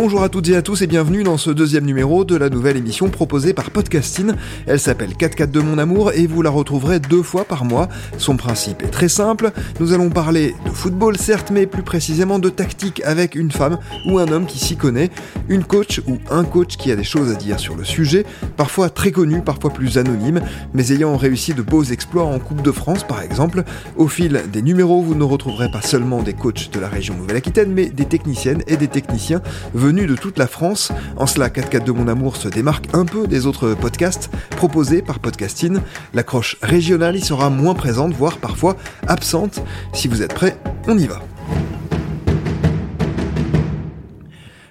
Bonjour à toutes et à tous et bienvenue dans ce deuxième numéro de la nouvelle émission proposée par Podcasting. Elle s'appelle 4 de mon amour et vous la retrouverez deux fois par mois. Son principe est très simple. Nous allons parler de football certes, mais plus précisément de tactique avec une femme ou un homme qui s'y connaît, une coach ou un coach qui a des choses à dire sur le sujet, parfois très connu, parfois plus anonyme, mais ayant réussi de beaux exploits en Coupe de France par exemple. Au fil des numéros, vous ne retrouverez pas seulement des coachs de la région Nouvelle-Aquitaine, mais des techniciennes et des techniciens venus de toute la France. En cela, 4 de mon amour se démarque un peu des autres podcasts proposés par Podcasting. L'accroche régionale y sera moins présente, voire parfois absente. Si vous êtes prêts, on y va.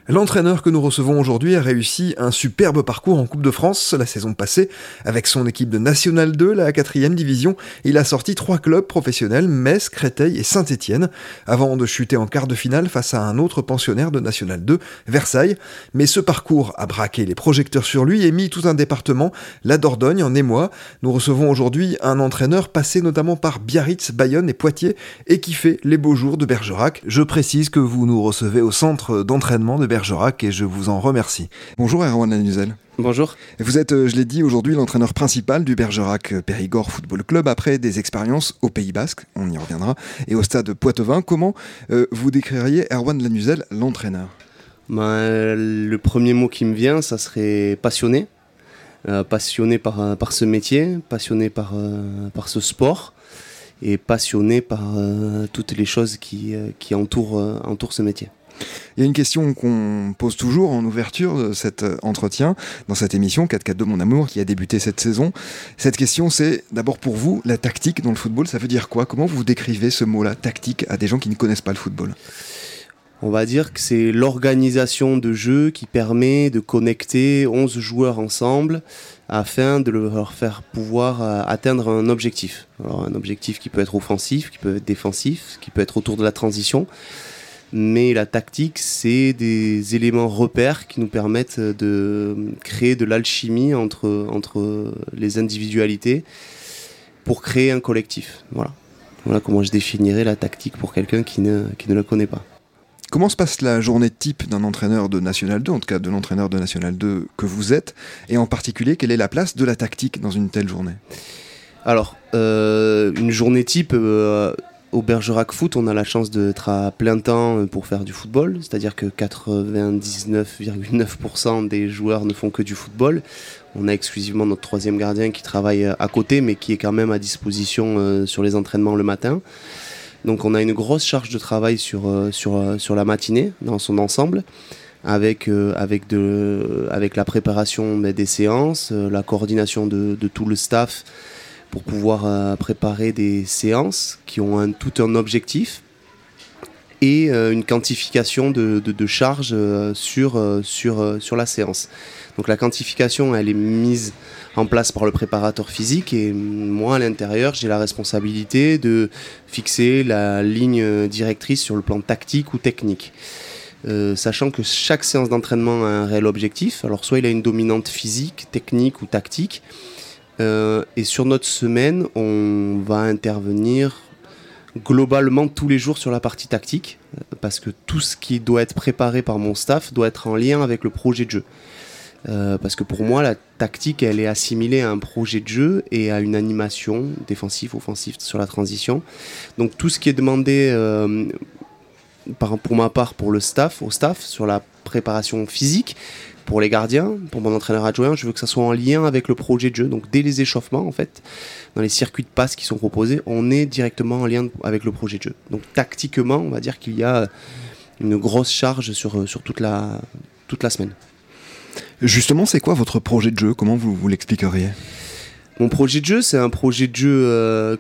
L'entraîneur que nous recevons aujourd'hui a réussi un superbe parcours en Coupe de France la saison passée. Avec son équipe de National 2, la 4 division, il a sorti trois clubs professionnels, Metz, Créteil et Saint-Étienne, avant de chuter en quart de finale face à un autre pensionnaire de National 2, Versailles. Mais ce parcours a braqué les projecteurs sur lui et mis tout un département, la Dordogne, en émoi. Nous recevons aujourd'hui un entraîneur passé notamment par Biarritz, Bayonne et Poitiers et qui fait les beaux jours de Bergerac. Je précise que vous nous recevez au centre d'entraînement de Bergerac Bergerac et je vous en remercie. Bonjour Erwan Lanuzel. Bonjour. Vous êtes, euh, je l'ai dit, aujourd'hui l'entraîneur principal du Bergerac Périgord Football Club après des expériences au Pays Basque, on y reviendra, et au stade Poitevin. Comment euh, vous décririez Erwan Lanuzel, l'entraîneur? Ben, Le premier mot qui me vient, ça serait passionné. Euh, passionné par, par ce métier, passionné par, par ce sport et passionné par toutes les choses qui, qui entourent, entourent ce métier. Il y a une question qu'on pose toujours en ouverture de cet euh, entretien, dans cette émission 4-4 de mon amour qui a débuté cette saison. Cette question, c'est d'abord pour vous, la tactique dans le football, ça veut dire quoi? Comment vous décrivez ce mot-là, tactique, à des gens qui ne connaissent pas le football? On va dire que c'est l'organisation de jeu qui permet de connecter 11 joueurs ensemble afin de leur faire pouvoir euh, atteindre un objectif. Alors un objectif qui peut être offensif, qui peut être défensif, qui peut être autour de la transition mais la tactique, c'est des éléments repères qui nous permettent de créer de l'alchimie entre, entre les individualités pour créer un collectif. Voilà. Voilà comment je définirais la tactique pour quelqu'un qui ne, qui ne la connaît pas. Comment se passe la journée type d'un entraîneur de National 2, en tout cas de l'entraîneur de National 2 que vous êtes, et en particulier, quelle est la place de la tactique dans une telle journée? Alors, euh, une journée type, euh, au Bergerac Foot, on a la chance d'être à plein temps euh, pour faire du football, c'est-à-dire que 99,9% des joueurs ne font que du football. On a exclusivement notre troisième gardien qui travaille euh, à côté, mais qui est quand même à disposition euh, sur les entraînements le matin. Donc on a une grosse charge de travail sur, la matinée dans son ensemble, avec la préparation des séances, la coordination de, de tout le staff pour pouvoir euh, préparer des séances qui ont un, tout un objectif et euh, une quantification de, de, charge euh, sur, la séance. Donc la quantification, elle est mise en place par le préparateur physique et moi à l'intérieur, j'ai la responsabilité de fixer la ligne directrice sur le plan tactique ou technique. sachant que chaque séance d'entraînement a un réel objectif. Alors soit il a une dominante physique, technique ou tactique, euh, et sur notre semaine, on va intervenir globalement tous les jours sur la partie tactique, parce que tout ce qui doit être préparé par mon staff doit être en lien avec le projet de jeu. Euh, parce que pour moi, la tactique, elle est assimilée à un projet de jeu et à une animation défensive, offensive sur la transition. Donc tout ce qui est demandé euh, pour ma part pour le staff, au staff, sur la préparation physique, pour les gardiens, pour mon entraîneur adjoint, je veux que ça soit en lien avec le projet de jeu. Donc dès les échauffements, en fait, dans les circuits de passe qui sont proposés, on est directement en lien avec le projet de jeu. Donc tactiquement, on va dire qu'il y a une grosse charge sur, sur toute, la, toute la semaine. Justement, c'est quoi votre projet de jeu? Comment vous, vous l'expliqueriez? Mon projet de jeu, c'est un projet de jeu euh,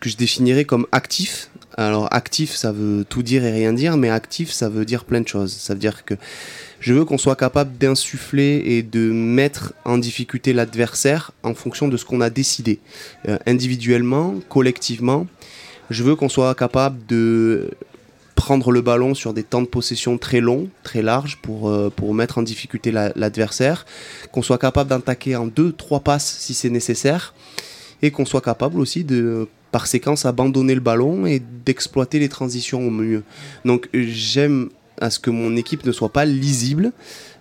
que je définirais comme actif. Alors actif, ça veut tout dire et rien dire, mais actif, ça veut dire plein de choses. Ça veut dire que je veux qu'on soit capable d'insuffler et de mettre en difficulté l'adversaire en fonction de ce qu'on a décidé. Euh, individuellement, collectivement, je veux qu'on soit capable de prendre le ballon sur des temps de possession très longs, très larges pour, euh, pour mettre en difficulté l'adversaire, qu'on soit capable d'attaquer en deux, trois passes si c'est nécessaire, et qu'on soit capable aussi de par séquence abandonner le ballon et d'exploiter les transitions au mieux. Donc j'aime à ce que mon équipe ne soit pas lisible,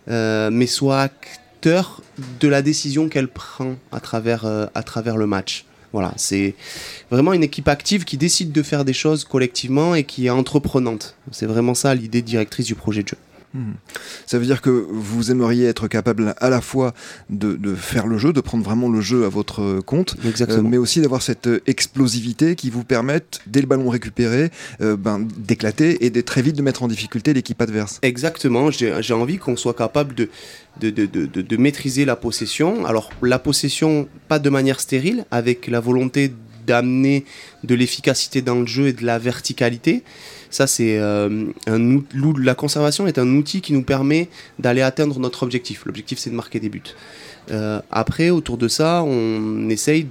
mais soit acteur de la décision qu'elle prend à travers, à travers le match. Voilà, c'est vraiment une équipe active qui décide de faire des choses collectivement et qui est entreprenante. C'est vraiment ça l'idée directrice du projet de jeu. Hmm. Ça veut dire que vous aimeriez être capable à la fois de, faire le jeu, de prendre vraiment le jeu à votre compte, euh, mais aussi d'avoir cette explosivité qui vous permette, dès le ballon récupéré, euh, ben, d'éclater et de très vite de mettre en difficulté l'équipe adverse. Exactement, j'ai envie qu'on soit capable de, de, de, maîtriser la possession. Alors la possession, pas de manière stérile, avec la volonté d'amener de l'efficacité dans le jeu et de la verticalité. Ça, c'est euh, un la conservation est un outil qui nous permet d'aller atteindre notre objectif. L'objectif, c'est de marquer des buts. Euh, après, autour de ça, on essaye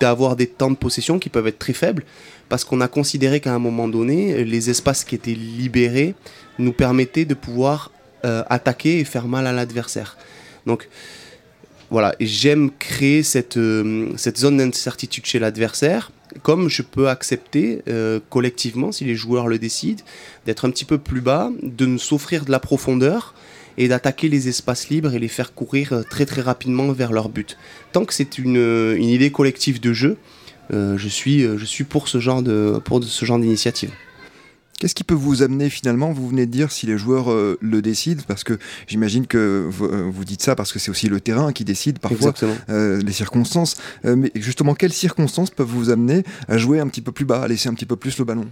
d'avoir des temps de possession qui peuvent être très faibles parce qu'on a considéré qu'à un moment donné, les espaces qui étaient libérés nous permettaient de pouvoir euh, attaquer et faire mal à l'adversaire. Donc, voilà, j'aime créer cette, cette zone d'incertitude chez l'adversaire comme je peux accepter euh, collectivement, si les joueurs le décident, d'être un petit peu plus bas, de nous s'offrir de la profondeur et d'attaquer les espaces libres et les faire courir euh, très très rapidement vers leur but. Tant que c'est une, idée collective de jeu, euh, je suis pour ce genre d'initiative. Qu'est-ce qui peut vous amener finalement Vous venez de dire si les joueurs euh, le décident, parce que j'imagine que vous, euh, dites ça parce que c'est aussi le terrain qui décide parfois euh, les circonstances. mais justement, quelles circonstances peuvent vous amener à jouer un petit peu plus bas, à laisser un petit peu plus le ballon?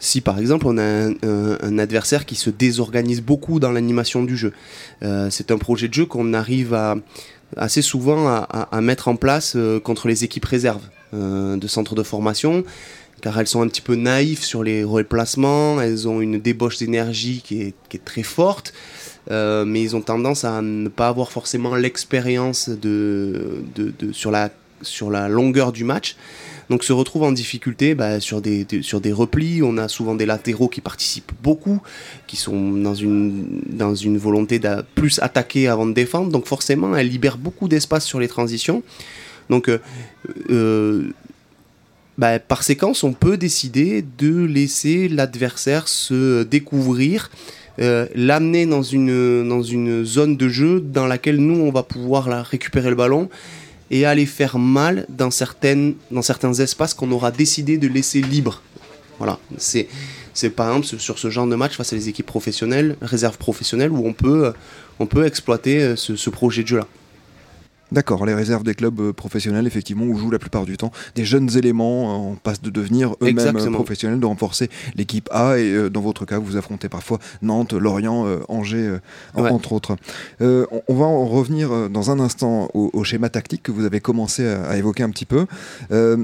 Si par exemple on a un, adversaire qui se désorganise beaucoup dans l'animation du jeu, c'est un projet de jeu qu'on arrive à assez souvent à, mettre en place contre les équipes réserves de centres de formation car elles sont un petit peu naïves sur les replacements, elles ont une débauche d'énergie qui est, très forte, euh, mais ils ont tendance à ne pas avoir forcément l'expérience de, sur, la, longueur du match. Donc se retrouvent en difficulté bah, sur, des, replis. On a souvent des latéraux qui participent beaucoup, qui sont dans une, dans une volonté de plus attaquer avant de défendre. Donc forcément, elles libèrent beaucoup d'espace sur les transitions. Donc euh, euh, bah, par séquence, on peut décider de laisser l'adversaire se découvrir, euh, l'amener dans une, dans une zone de jeu dans laquelle nous, on va pouvoir récupérer le ballon et aller faire mal dans, certaines, dans certains espaces qu'on aura décidé de laisser libres. Voilà, c'est c'est par exemple sur ce genre de match face à des équipes professionnelles, réserves professionnelles, où on peut, on peut exploiter euh, ce, ce projet de jeu-là. D'accord, les réserves des clubs euh, professionnels, effectivement, où jouent la plupart du temps des jeunes éléments, on passe de devenir eux-mêmes professionnels, de renforcer l'équipe A, et euh, dans votre cas, vous affrontez parfois Nantes, Lorient, euh, Angers, entre autres. on va en revenir dans un instant au, schéma tactique que vous avez commencé à, évoquer un petit peu.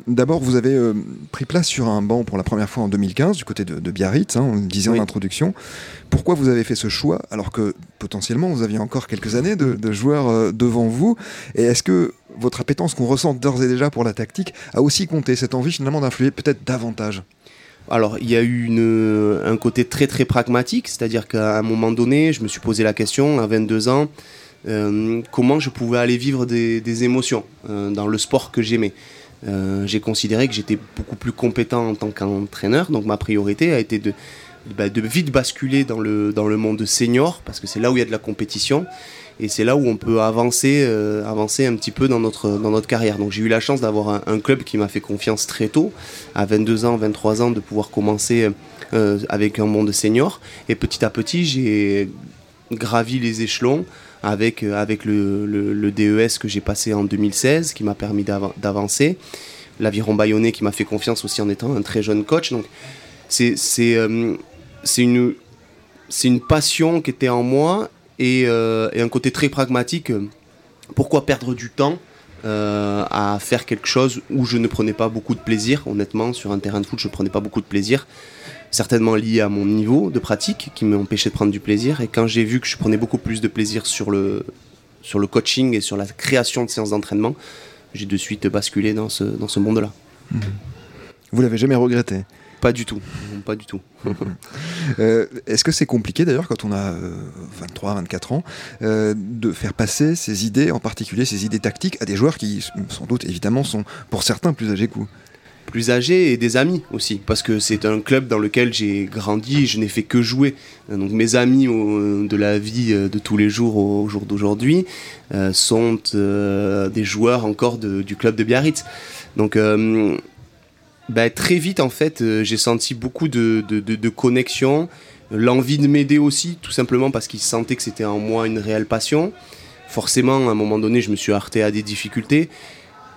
D'abord, vous avez pris place sur un banc pour la première fois en 2015, du côté de, Biarritz, hein, on le disait en introduction. Pourquoi vous avez fait ce choix alors que potentiellement vous aviez encore quelques années de, joueurs euh, devant vous Et est-ce que votre appétence qu'on ressent d'ores et déjà pour la tactique a aussi compté cette envie finalement d'influer peut-être davantage? Alors, il y a eu un côté très très pragmatique, c'est-à-dire qu'à un moment donné, je me suis posé la question, à 22 ans, euh, comment je pouvais aller vivre des, émotions euh, dans le sport que j'aimais. j'ai considéré que j'étais beaucoup plus compétent en tant qu'entraîneur, donc ma priorité a été de, bah, de vite basculer dans le, dans le monde senior, parce que c'est là où il y a de la compétition, et c'est là où on peut avancer, euh, avancer un petit peu dans notre, dans notre carrière. Donc j'ai eu la chance d'avoir un, club qui m'a fait confiance très tôt, à 22 ans, 23 ans, de pouvoir commencer euh, avec un monde senior, et petit à petit j'ai gravi les échelons avec, euh, avec le, le, DES que j'ai passé en 2016, qui m'a permis d'avancer, l'aviron bayonnais qui m'a fait confiance aussi en étant un très jeune coach. Donc c'est c'est une, c'est une passion qui était en moi et, euh, un côté très pragmatique. Pourquoi perdre du temps euh, à faire quelque chose où je ne prenais pas beaucoup de plaisir? Honnêtement, sur un terrain de foot, je ne prenais pas beaucoup de plaisir. Certainement lié à mon niveau de pratique qui m'empêchait de prendre du plaisir. Et quand j'ai vu que je prenais beaucoup plus de plaisir sur le, sur le coaching et sur la création de séances d'entraînement, j'ai de suite basculé dans ce, dans ce monde-là. Mmh. Vous l'avez jamais regretté? Pas du tout, pas du tout. Euh, est-ce que c'est compliqué d'ailleurs quand on a 23, euh, 24 ans euh, de faire passer ces idées, en particulier ces idées tactiques, à des joueurs qui sans doute évidemment sont pour certains plus âgés que vous? Plus âgés et des amis aussi, parce que c'est un club dans lequel j'ai grandi je n'ai fait que jouer. Donc mes amis de la vie de tous les jours au jour d'aujourd'hui sont des joueurs encore du club de Biarritz. Donc bah, très vite en fait j'ai senti beaucoup de, de, de, connexion, l'envie de m'aider aussi, tout simplement parce qu'ils sentaient que c'était en moi une réelle passion. Forcément, à un moment donné, je me suis heurté à des difficultés,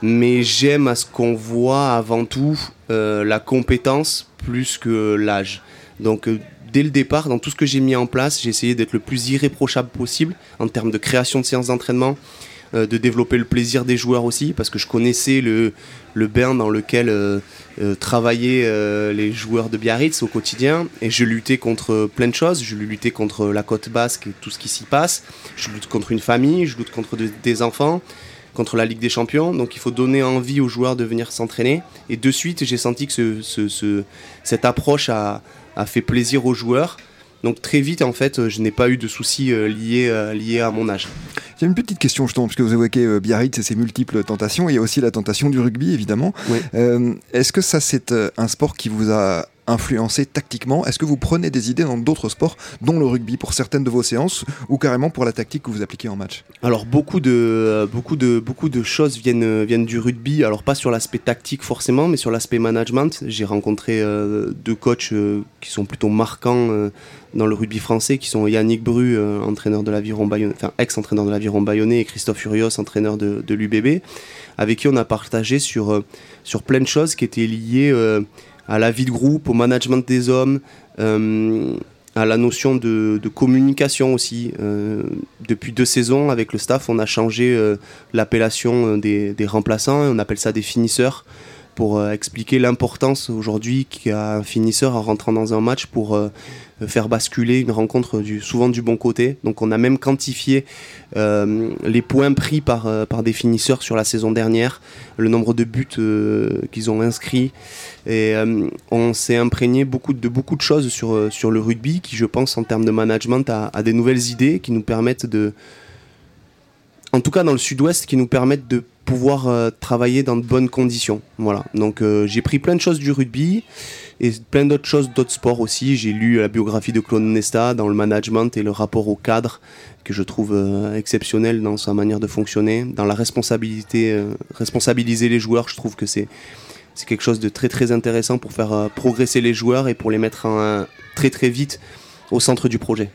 mais j'aime à ce qu'on voit avant tout euh, la compétence plus que l'âge. Donc, euh, dès le départ, dans tout ce que j'ai mis en place, j'ai essayé d'être le plus irréprochable possible en termes de création de séances d'entraînement, euh, de développer le plaisir des joueurs aussi, parce que je connaissais le, le bain dans lequel euh, euh, travaillaient les joueurs de Biarritz au quotidien, et je luttais contre plein de choses. Je luttais contre la côte basque et tout ce qui s'y passe. Je lutte contre une famille, je lutte contre des enfants contre la Ligue des Champions. Donc il faut donner envie aux joueurs de venir s'entraîner. Et de suite, j'ai senti que ce, cette approche a, a, fait plaisir aux joueurs. Donc très vite, en fait, je n'ai pas eu de soucis liés, liés à mon âge. J'ai une petite question justement, parce que vous évoquez euh, Biarritz et ses multiples tentations. Il y a aussi la tentation du rugby, évidemment. Euh, est-ce que ça, c'est euh, un sport qui vous a influencé tactiquement. Est-ce que vous prenez des idées dans d'autres sports, dont le rugby, pour certaines de vos séances, ou carrément pour la tactique que vous appliquez en match? Alors beaucoup de, beaucoup de, beaucoup de choses viennent, viennent du rugby, alors pas sur l'aspect tactique forcément, mais sur l'aspect management. J'ai rencontré deux coachs qui sont plutôt marquants dans le rugby français, qui sont Yannick Bru, euh, entraîneur de l'aviron Bayonnais, enfin ex-entraîneur de l'aviron Bayonnais, et Christophe Furios, entraîneur de, l'UBB, avec qui on a partagé sur, euh, sur plein de choses qui étaient liées euh, à la vie de groupe, au management des hommes, à la notion de, communication aussi. depuis deux saisons, avec le staff, on a changé l'appellation des, des remplaçants, on appelle ça des finisseurs pour expliquer l'importance aujourd'hui qu'a un finisseur en rentrant dans un match pour faire basculer une rencontre souvent du bon côté. Donc on a même quantifié euh, les points pris par, euh, des finisseurs sur la saison dernière, le nombre de buts euh, qu'ils ont inscrits. Et on s'est imprégné beaucoup de, beaucoup de choses sur, le rugby qui, je pense, en termes de management, a des nouvelles idées qui nous permettent de... En tout cas dans le sud-ouest, qui nous permettent de pouvoir travailler dans de bonnes conditions. Voilà. Donc j'ai pris plein de choses du rugby et plein d'autres choses, d'autres sports aussi. J'ai lu la biographie de Claude Nesta dans le management et le rapport au cadre que je trouve euh, exceptionnel dans sa manière de fonctionner, dans la responsabilité, euh, responsabiliser les joueurs. Je trouve que c'est c'est quelque chose de très très intéressant pour faire euh, progresser les joueurs et pour les mettre très très vite au centre du projet.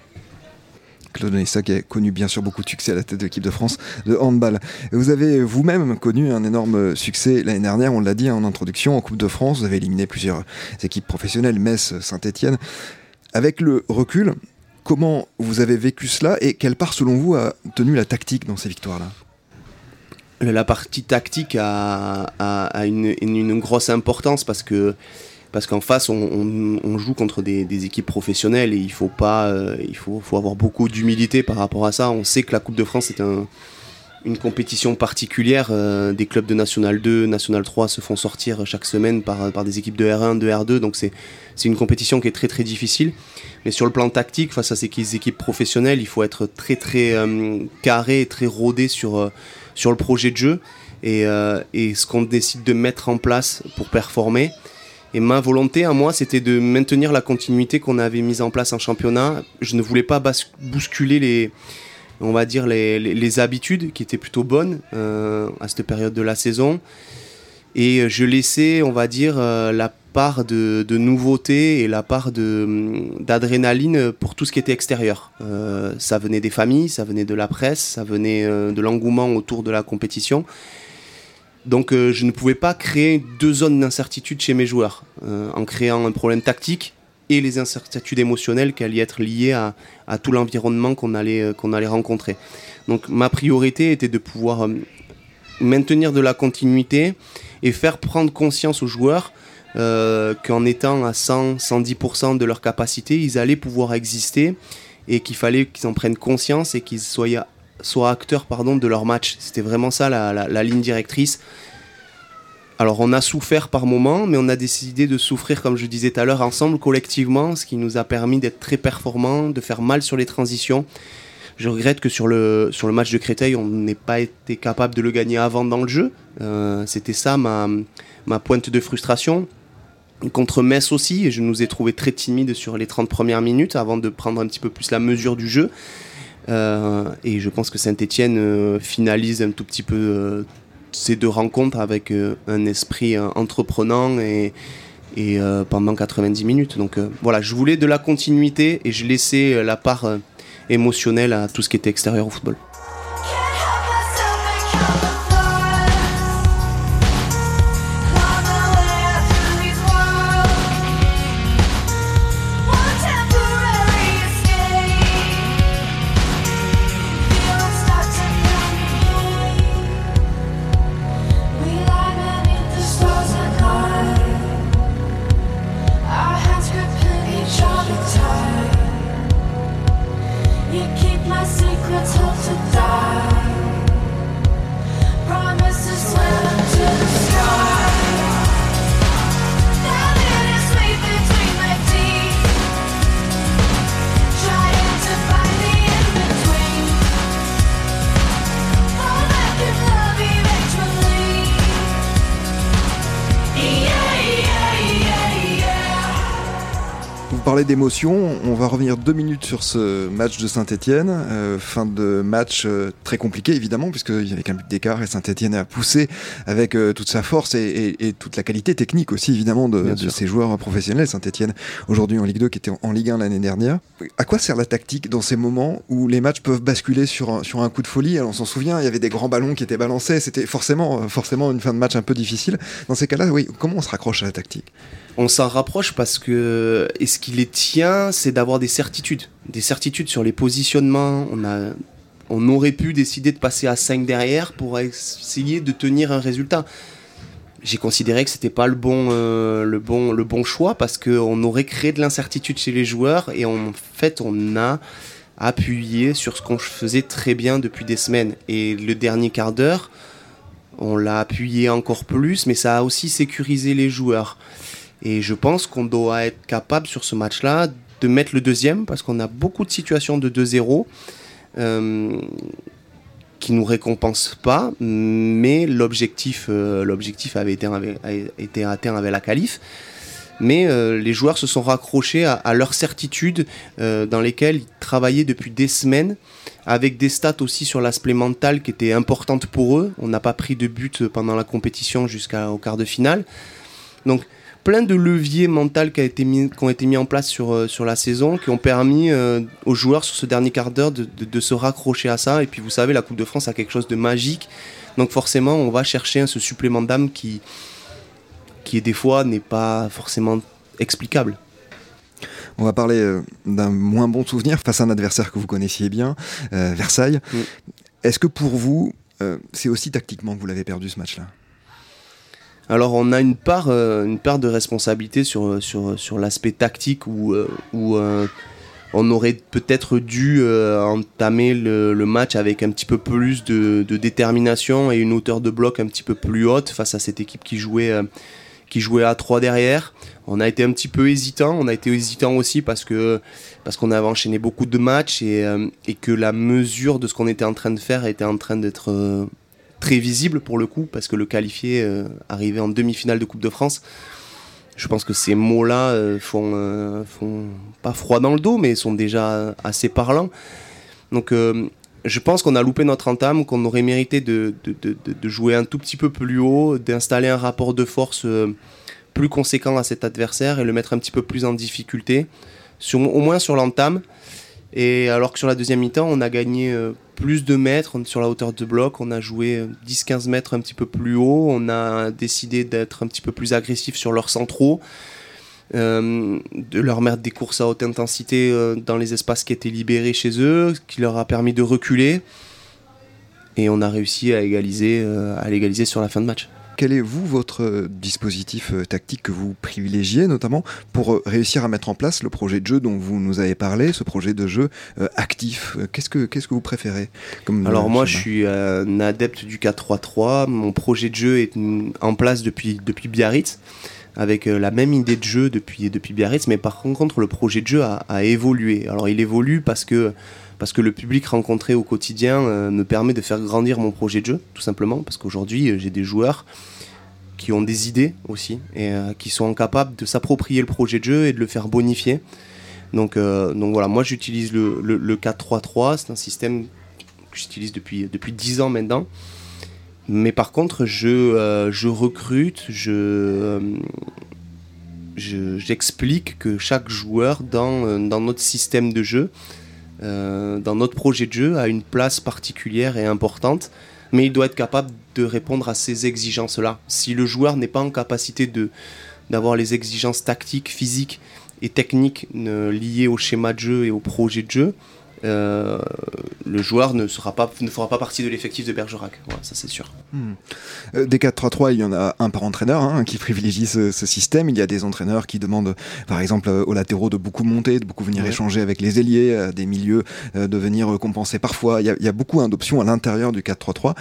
Claude Nessa qui a connu bien sûr beaucoup de succès à la tête de l'équipe de France de handball. Vous avez vous-même connu un énorme succès l'année dernière, on l'a dit en introduction, en Coupe de France. Vous avez éliminé plusieurs équipes professionnelles, Metz, Saint-Etienne. Avec le recul, comment vous avez vécu cela et quelle part selon vous a tenu la tactique dans ces victoires-là? La partie tactique a, une, grosse importance parce que parce qu'en face on, joue contre des, équipes professionnelles et il faut pas euh, il faut, avoir beaucoup d'humilité par rapport à ça. On sait que la Coupe de France est un, une compétition particulière euh, des clubs de National 2 National 3 se font sortir chaque semaine par, des équipes de R1 de R2 donc c'est une compétition qui est très très difficile. Mais sur le plan tactique face à ces équipes professionnelles il faut être très très euh, carré très rodé sur le projet de jeu. Et ce qu'on décide de mettre en place pour performer et ma volonté à moi, c'était de maintenir la continuité qu'on avait mise en place en championnat. Je ne voulais pas bousculer les, on va dire les, les, habitudes qui étaient plutôt bonnes euh, à cette période de la saison. Et je laissais, on va dire, euh, la part de, de, nouveauté et la part d'adrénaline pour tout ce qui était extérieur. Euh, ça venait des familles, ça venait de la presse, ça venait de l'engouement autour de la compétition. Donc euh, je ne pouvais pas créer deux zones d'incertitude chez mes joueurs, euh, en créant un problème tactique et les incertitudes émotionnelles qui allaient être liées à, tout l'environnement qu'on allait, euh, qu'on allait rencontrer. Donc ma priorité était de pouvoir maintenir de la continuité et faire prendre conscience aux joueurs qu'en étant à 100-110% de leur capacité, ils allaient pouvoir exister et qu'il fallait qu'ils en prennent conscience et qu'ils soient soient acteurs pardon, de leur match. C'était vraiment ça la, ligne directrice. Alors on a souffert par moments, mais on a décidé de souffrir, comme je disais tout à l'heure, ensemble, collectivement, ce qui nous a permis d'être très performants, de faire mal sur les transitions. Je regrette que sur le, sur le match de Créteil, on n'ait pas été capable de le gagner avant dans le jeu. C'était ça ma, ma pointe de frustration. Contre Metz aussi, je nous ai trouvé très timides sur les 30 premières minutes avant de prendre un petit peu plus la mesure du jeu. Euh, et je pense que Saint-Etienne euh, finalise un tout petit peu euh, ces deux rencontres avec un esprit entreprenant et, et pendant 90 minutes. Donc voilà, je voulais de la continuité et je laissais la part émotionnelle à tout ce qui était extérieur au football. D'émotion, on va revenir deux minutes sur ce match de Saint-Etienne. Euh, fin de match euh, très compliqué évidemment, puisqu'il y avait qu'un but d'écart et Saint-Etienne a poussé avec euh, toute sa force et, toute la qualité technique aussi évidemment de, ses joueurs professionnels. Saint-Etienne aujourd'hui en Ligue 2 qui était en, Ligue 1 l'année dernière. À quoi sert la tactique dans ces moments où les matchs peuvent basculer sur un, sur un coup de folie? Alors on s'en souvient, il y avait des grands ballons qui étaient balancés, c'était forcément, forcément une fin de match un peu difficile. Dans ces cas-là, oui, comment on se raccroche à la tactique? On s'en rapproche parce que ce qui les tient, c'est d'avoir des certitudes, des certitudes sur les positionnements. On a, on aurait pu décider de passer à 5 derrière pour essayer de tenir un résultat. J'ai considéré que c'était pas le bon, euh, le bon, le bon choix parce qu'on aurait créé de l'incertitude chez les joueurs et en fait on a appuyé sur ce qu'on faisait très bien depuis des semaines. Et le dernier quart d'heure, on l'a appuyé encore plus, mais ça a aussi sécurisé les joueurs. Et je pense qu'on doit être capable sur ce match-là de mettre le deuxième parce qu'on a beaucoup de situations de 2-0 euh, qui nous récompensent pas, mais l'objectif, euh, l'objectif avait été, atteint avec la qualif. Mais euh, les joueurs se sont raccrochés à, à leurs certitudes euh, dans lesquelles ils travaillaient depuis des semaines, avec des stats aussi sur l'aspect mental qui étaient importantes pour eux. On n'a pas pris de but pendant la compétition jusqu'au quart de finale. Donc plein de leviers mentaux qui, a été mis, qui ont été mis en place sur, euh, sur la saison, qui ont permis euh, aux joueurs sur ce dernier quart d'heure de, de, se raccrocher à ça. Et puis vous savez, la Coupe de France a quelque chose de magique. Donc forcément, on va chercher ce supplément d'âme qui, qui des fois n'est pas forcément explicable. On va parler euh, d'un moins bon souvenir face à un adversaire que vous connaissiez bien, Versailles. Est-ce que pour vous, c'est aussi tactiquement que vous l'avez perdu ce match-là? Alors on a une part, euh, de responsabilité sur, sur, sur l'aspect tactique où, euh, euh, on aurait peut-être dû entamer le, match avec un petit peu plus de, détermination et une hauteur de bloc un petit peu plus haute face à cette équipe qui jouait, à 3 derrière. On a été un petit peu hésitant, on a été hésitant aussi parce qu'on avait enchaîné beaucoup de matchs et que la mesure de ce qu'on était en train de faire était en train d'être très visible pour le coup, parce que le qualifié euh, arrivé en demi-finale de Coupe de France, je pense que ces mots-là euh, font, euh, font pas froid dans le dos, mais sont déjà assez parlants. Donc je pense qu'on a loupé notre entame, qu'on aurait mérité de, jouer un tout petit peu plus haut, d'installer un rapport de force plus conséquent à cet adversaire et le mettre un petit peu plus en difficulté, au moins sur l'entame. Et alors que sur la deuxième mi-temps, on a gagné plus de mètres sur la hauteur de bloc. On a joué 10-15 mètres un petit peu plus haut. On a décidé d'être un petit peu plus agressif sur leurs centraux. Euh, de leur mettre des courses à haute intensité euh, dans les espaces qui étaient libérés chez eux, qui leur a permis de reculer. Et on a réussi à égaliser, euh, à l'égaliser sur la fin de match quel est, vous, votre euh, dispositif euh, tactique que vous privilégiez, notamment pour euh, réussir à mettre en place le projet de jeu dont vous nous avez parlé, ce projet de jeu actif? Qu'est-ce que, qu'est-ce que vous préférez comme Alors, moi, je suis un adepte du 4-3-3. Mon projet de jeu est en place depuis, depuis Biarritz. avec la même idée de jeu depuis, depuis Biarritz, mais par contre le projet de jeu a, a évolué. Alors il évolue parce que parce que le public rencontré au quotidien euh, me permet de faire grandir mon projet de jeu, tout simplement, parce qu'aujourd'hui euh, j'ai des joueurs qui ont des idées aussi et euh, qui sont capables de s'approprier le projet de jeu et de le faire bonifier. Donc, donc voilà, moi j'utilise le, le, 4-3-3, c'est un système que j'utilise depuis, depuis 10 ans maintenant. Mais par contre, je, je recrute, je, j'explique que chaque joueur dans, dans notre système de jeu euh, dans notre projet de jeu a une place particulière et importante, mais il doit être capable de répondre à ces exigences-là. Si le joueur n'est pas en capacité de d'avoir les exigences tactiques, physiques et techniques liées au schéma de jeu et au projet de jeu, euh, le joueur ne, sera pas, ne fera pas partie de l'effectif de Bergerac. ça c'est sûr. Hmm. Euh, des 4-3-3, il y en a un par entraîneur hein, qui privilégie ce, système. Il y a des entraîneurs qui demandent, par exemple, euh, aux latéraux de beaucoup monter, de beaucoup venir échanger avec les ailiers, des milieux de venir compenser parfois. Il y a, beaucoup hein, d'options à l'intérieur du 4-3-3.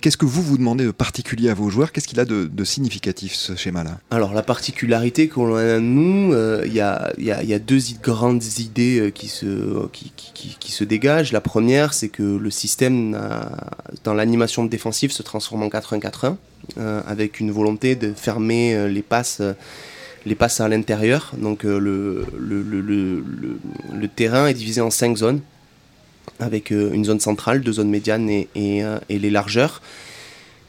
Qu'est-ce que vous vous demandez de particulier à vos joueurs? Qu'est-ce qu'il a de, significatif ce schéma-là? Alors la particularité qu'on a nous, il y a, y, a, deux grandes idées qui se, qui, qui qui, se dégage. La première, c'est que le système dans l'animation défensive se transforme en 4-1-4-1 euh, avec une volonté de fermer euh, les passes. Euh, les passes à l'intérieur, donc le, terrain est divisé en cinq zones, avec une zone centrale, deux zones médianes et les largeurs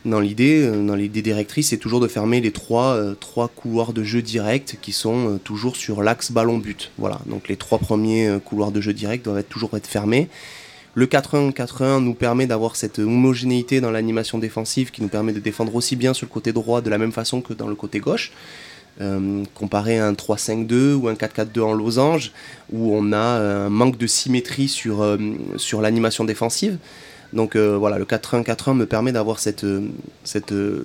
dans l'idée, euh, dans l'idée directrice, c'est toujours de fermer les trois, euh, trois couloirs de jeu direct qui sont euh, toujours sur l'axe ballon-but. Voilà, donc les trois premiers couloirs de jeu direct doivent être, toujours être fermés. Le 4-1-4-1 nous permet d'avoir cette homogénéité dans l'animation défensive qui nous permet de défendre aussi bien sur le côté droit de la même façon que dans le côté gauche. comparé à un 3-5-2 ou un 4-4-2 en losange, où on a un manque de symétrie sur, sur l'animation défensive. Donc euh, voilà, le 4-1-4-1 me permet d'avoir cette, euh, euh,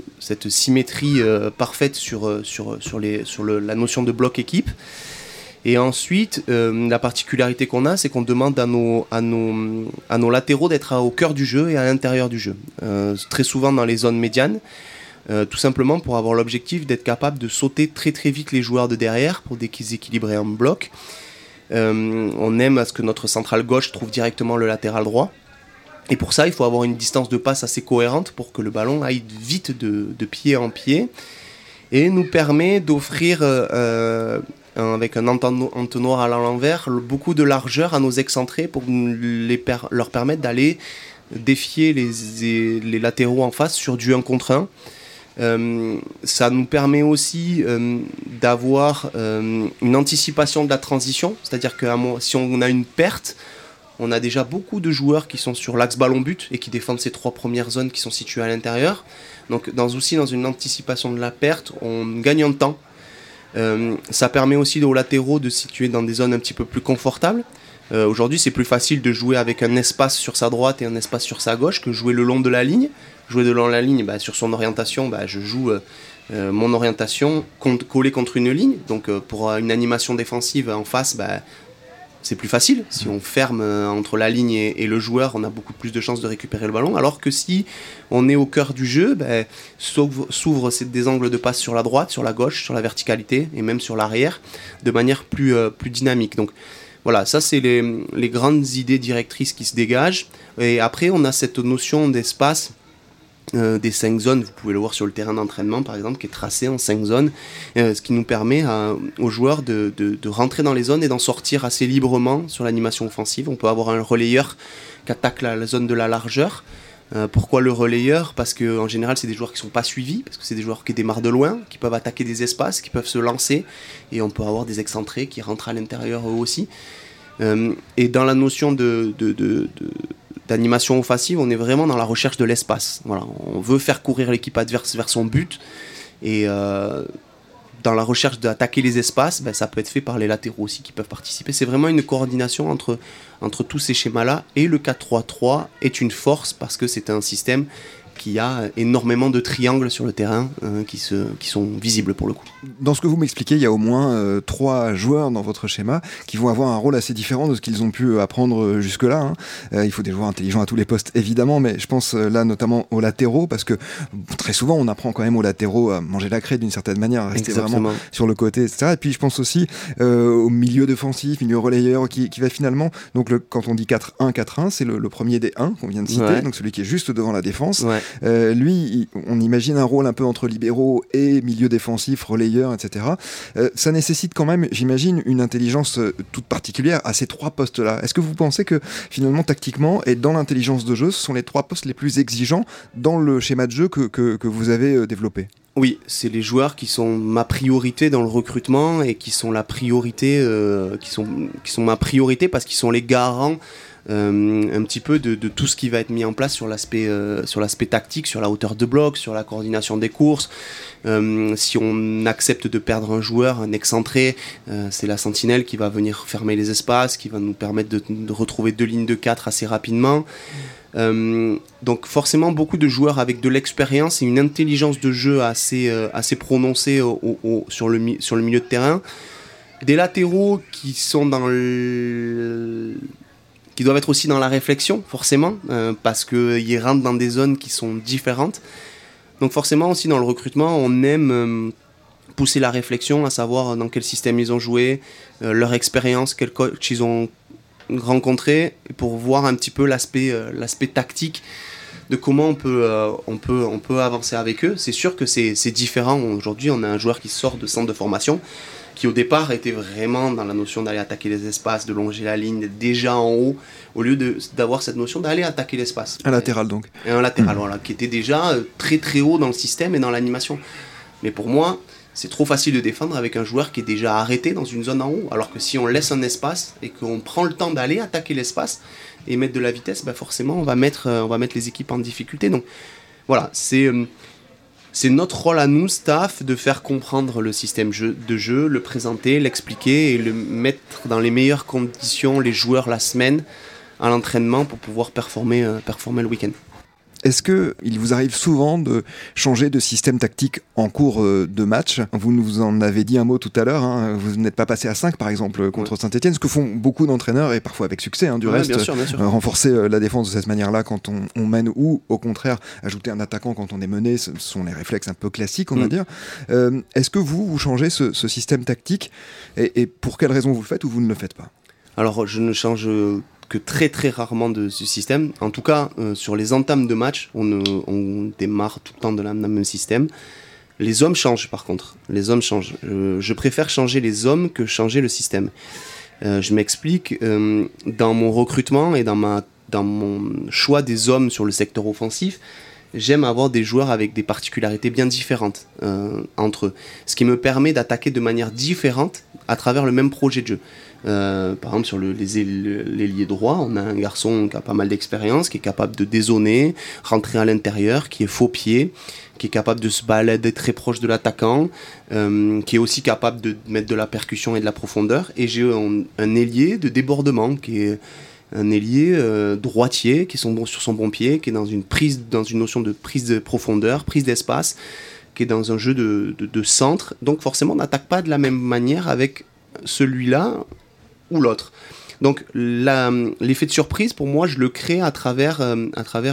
symétrie parfaite sur, la notion de bloc équipe. Et ensuite, la particularité qu'on a, c'est qu'on demande à nos latéraux d'être au cœur du jeu et à l'intérieur du jeu. très souvent dans les zones médianes, tout simplement pour avoir l'objectif d'être capable de sauter très très vite les joueurs de derrière pour déséquilibrer un bloc. on aime à ce que notre centrale gauche trouve directement le latéral droit. Et pour ça, il faut avoir une distance de passe assez cohérente pour que le ballon aille vite de, pied en pied et nous permet d'offrir euh, euh, avec un entonnoir à l'envers beaucoup de largeur à nos excentrés pour leur permettre d'aller défier les, les, latéraux en face sur du 1 contre 1. Euh, ça nous permet aussi d'avoir une anticipation de la transition, c'est-à-dire que si on a une perte, on a déjà beaucoup de joueurs qui sont sur l'axe ballon-but et qui défendent ces trois premières zones qui sont situées à l'intérieur. Donc dans, aussi dans une anticipation de la perte, on gagne en temps. Euh, ça permet aussi aux latéraux de se situer dans des zones un petit peu plus confortables. Euh, aujourd'hui, c'est plus facile de jouer avec un espace sur sa droite et un espace sur sa gauche que jouer le long de la ligne. Jouer le long de la ligne, bah, sur son orientation, bah, je joue euh, mon orientation collée contre une ligne. Donc pour une animation défensive en face, bah, c'est plus facile. Si on ferme euh, entre la ligne et, le joueur, on a beaucoup plus de chances de récupérer le ballon. Alors que si on est au cœur du jeu, ben, s'ouvrent des angles de passe sur la droite, sur la gauche, sur la verticalité et même sur l'arrière de manière plus, euh, plus dynamique. Donc voilà, ça c'est les, les, grandes idées directrices qui se dégagent. Et après, on a cette notion d'espace euh, des cinq zones, vous pouvez le voir sur le terrain d'entraînement par exemple, qui est tracé en cinq zones, euh, ce qui nous permet aux joueurs de, rentrer dans les zones et d'en sortir assez librement sur l'animation offensive. On peut avoir un relayeur qui attaque la, zone de la largeur. Euh, pourquoi le relayeur? Parce qu'en général, c'est des joueurs qui ne sont pas suivis, parce que c'est des joueurs qui démarrent de loin, qui peuvent attaquer des espaces, qui peuvent se lancer, et on peut avoir des excentrés qui rentrent à l'intérieur eux aussi. et dans la notion de, d'animation offensive, on est vraiment dans la recherche de l'espace. Voilà, on veut faire courir l'équipe adverse vers son but. Et euh, dans la recherche d'attaquer les espaces, ben, ça peut être fait par les latéraux aussi qui peuvent participer. C'est vraiment une coordination entre, entre tous ces schémas-là. Et le 4-3-3 est une force parce que c'est un système qu'il y a énormément de triangles sur le terrain hein, qui, se, qui sont visibles pour le coup. Dans ce que vous m'expliquez, il y a au moins euh, trois joueurs dans votre schéma qui vont avoir un rôle assez différent de ce qu'ils ont pu apprendre jusque-là. Hein. Euh, il faut des joueurs intelligents à tous les postes, évidemment, mais je pense euh, là notamment aux latéraux, parce que très souvent on apprend quand même aux latéraux à manger la craie d'une certaine manière, à rester vraiment sur le côté, etc. Et puis je pense aussi au milieu défensif, milieu relayeur, qui, qui va finalement, donc le, quand on dit 4-1, 4-1, c'est le, premier des 1 qu'on vient de citer, donc celui qui est juste devant la défense. Euh, lui, on imagine un rôle un peu entre libéraux et milieu défensif, relayeur, etc. Euh, ça nécessite quand même, j'imagine, une intelligence euh, toute particulière à ces trois postes-là. Est-ce que vous pensez que finalement, tactiquement et dans l'intelligence de jeu, ce sont les trois postes les plus exigeants dans le schéma de jeu que, que, vous avez développé? Oui, c'est les joueurs qui sont ma priorité dans le recrutement et qui sont la priorité, qui, sont, qui sont ma priorité parce qu'ils sont les garants un petit peu de, tout ce qui va être mis en place sur l'aspect euh, sur l'aspect tactique, sur la hauteur de bloc, sur la coordination des courses. si on accepte de perdre un joueur, un excentré, c'est la sentinelle qui va venir fermer les espaces, qui va nous permettre de, retrouver deux lignes de 4 assez rapidement. Euh, donc forcément beaucoup de joueurs avec de l'expérience et une intelligence de jeu assez, euh, assez prononcée sur, le, sur le milieu de terrain. Des latéraux qui sont dans qui doivent être aussi dans la réflexion forcément euh, parce qu'ils rentrent dans des zones qui sont différentes. Donc forcément aussi dans le recrutement on aime pousser la réflexion à savoir dans quel système ils ont joué, leur expérience, quel coach ils ont rencontrer pour voir un petit peu l'aspect euh, tactique de comment on peut, euh, on peut, on peut avancer avec eux. C'est sûr que c'est différent. Aujourd'hui, on a un joueur qui sort de centre de formation, qui au départ était vraiment dans la notion d'aller attaquer les espaces, de longer la ligne, déjà en haut, au lieu d'avoir cette notion d'aller attaquer l'espace. Un latéral donc. Et un latéral, mmh. voilà, qui était déjà euh, très très haut dans le système et dans l'animation. Mais pour moi, c'est trop facile de défendre avec un joueur qui est déjà arrêté dans une zone en haut. Alors que si on laisse un espace et qu'on prend le temps d'aller attaquer l'espace et mettre de la vitesse, bah forcément on va, mettre, euh, on va mettre les équipes en difficulté. Donc voilà, c'est euh, c'est notre rôle à nous, staff, de faire comprendre le système de jeu, le présenter, l'expliquer et le mettre dans les meilleures conditions les joueurs la semaine à l'entraînement pour pouvoir performer, euh, performer le week-end. Est-ce que il vous arrive souvent de changer de système tactique en cours euh, de match? Vous nous en avez dit un mot tout à l'heure. Hein. Vous n'êtes pas passé à 5 par exemple contre Saint-Etienne, ce que font beaucoup d'entraîneurs et parfois avec succès. Hein, du reste, euh, renforcer euh, la défense de cette manière-là quand on, mène ou au contraire ajouter un attaquant quand on est mené, ce sont les réflexes un peu classiques, on va mm. dire. Est-ce que vous vous changez ce, système tactique? Et, et pour quelle raison vous le faites ou vous ne le faites pas? Alors, je ne change que très très rarement de ce système. En tout cas, euh, sur les entames de match, on, démarre tout le temps de la, même système. Les hommes changent par contre. Les hommes changent. je préfère changer les hommes que changer le système. Euh, je m'explique. Euh, dans mon recrutement et dans, ma, dans mon choix des hommes sur le secteur offensif, j'aime avoir des joueurs avec des particularités bien différentes entre eux. Ce qui me permet d'attaquer de manière différente à travers le même projet de jeu. Euh, par exemple, sur le, l'ailier droit, on a un garçon qui a pas mal d'expérience, qui est capable de dézoner, rentrer à l'intérieur, qui est faux pied, qui est capable de se balader très proche de l'attaquant, euh, qui est aussi capable de mettre de la percussion et de la profondeur. Et j'ai un, ailier de débordement, qui est un ailier euh, droitier, qui est sur son bon pied, qui est dans une, notion de prise de profondeur, prise d'espace, qui est dans un jeu de centre. Donc forcément, on n'attaque pas de la même manière avec celui-là l'autre. Donc l'effet de surprise, pour moi, je le crée à travers, euh,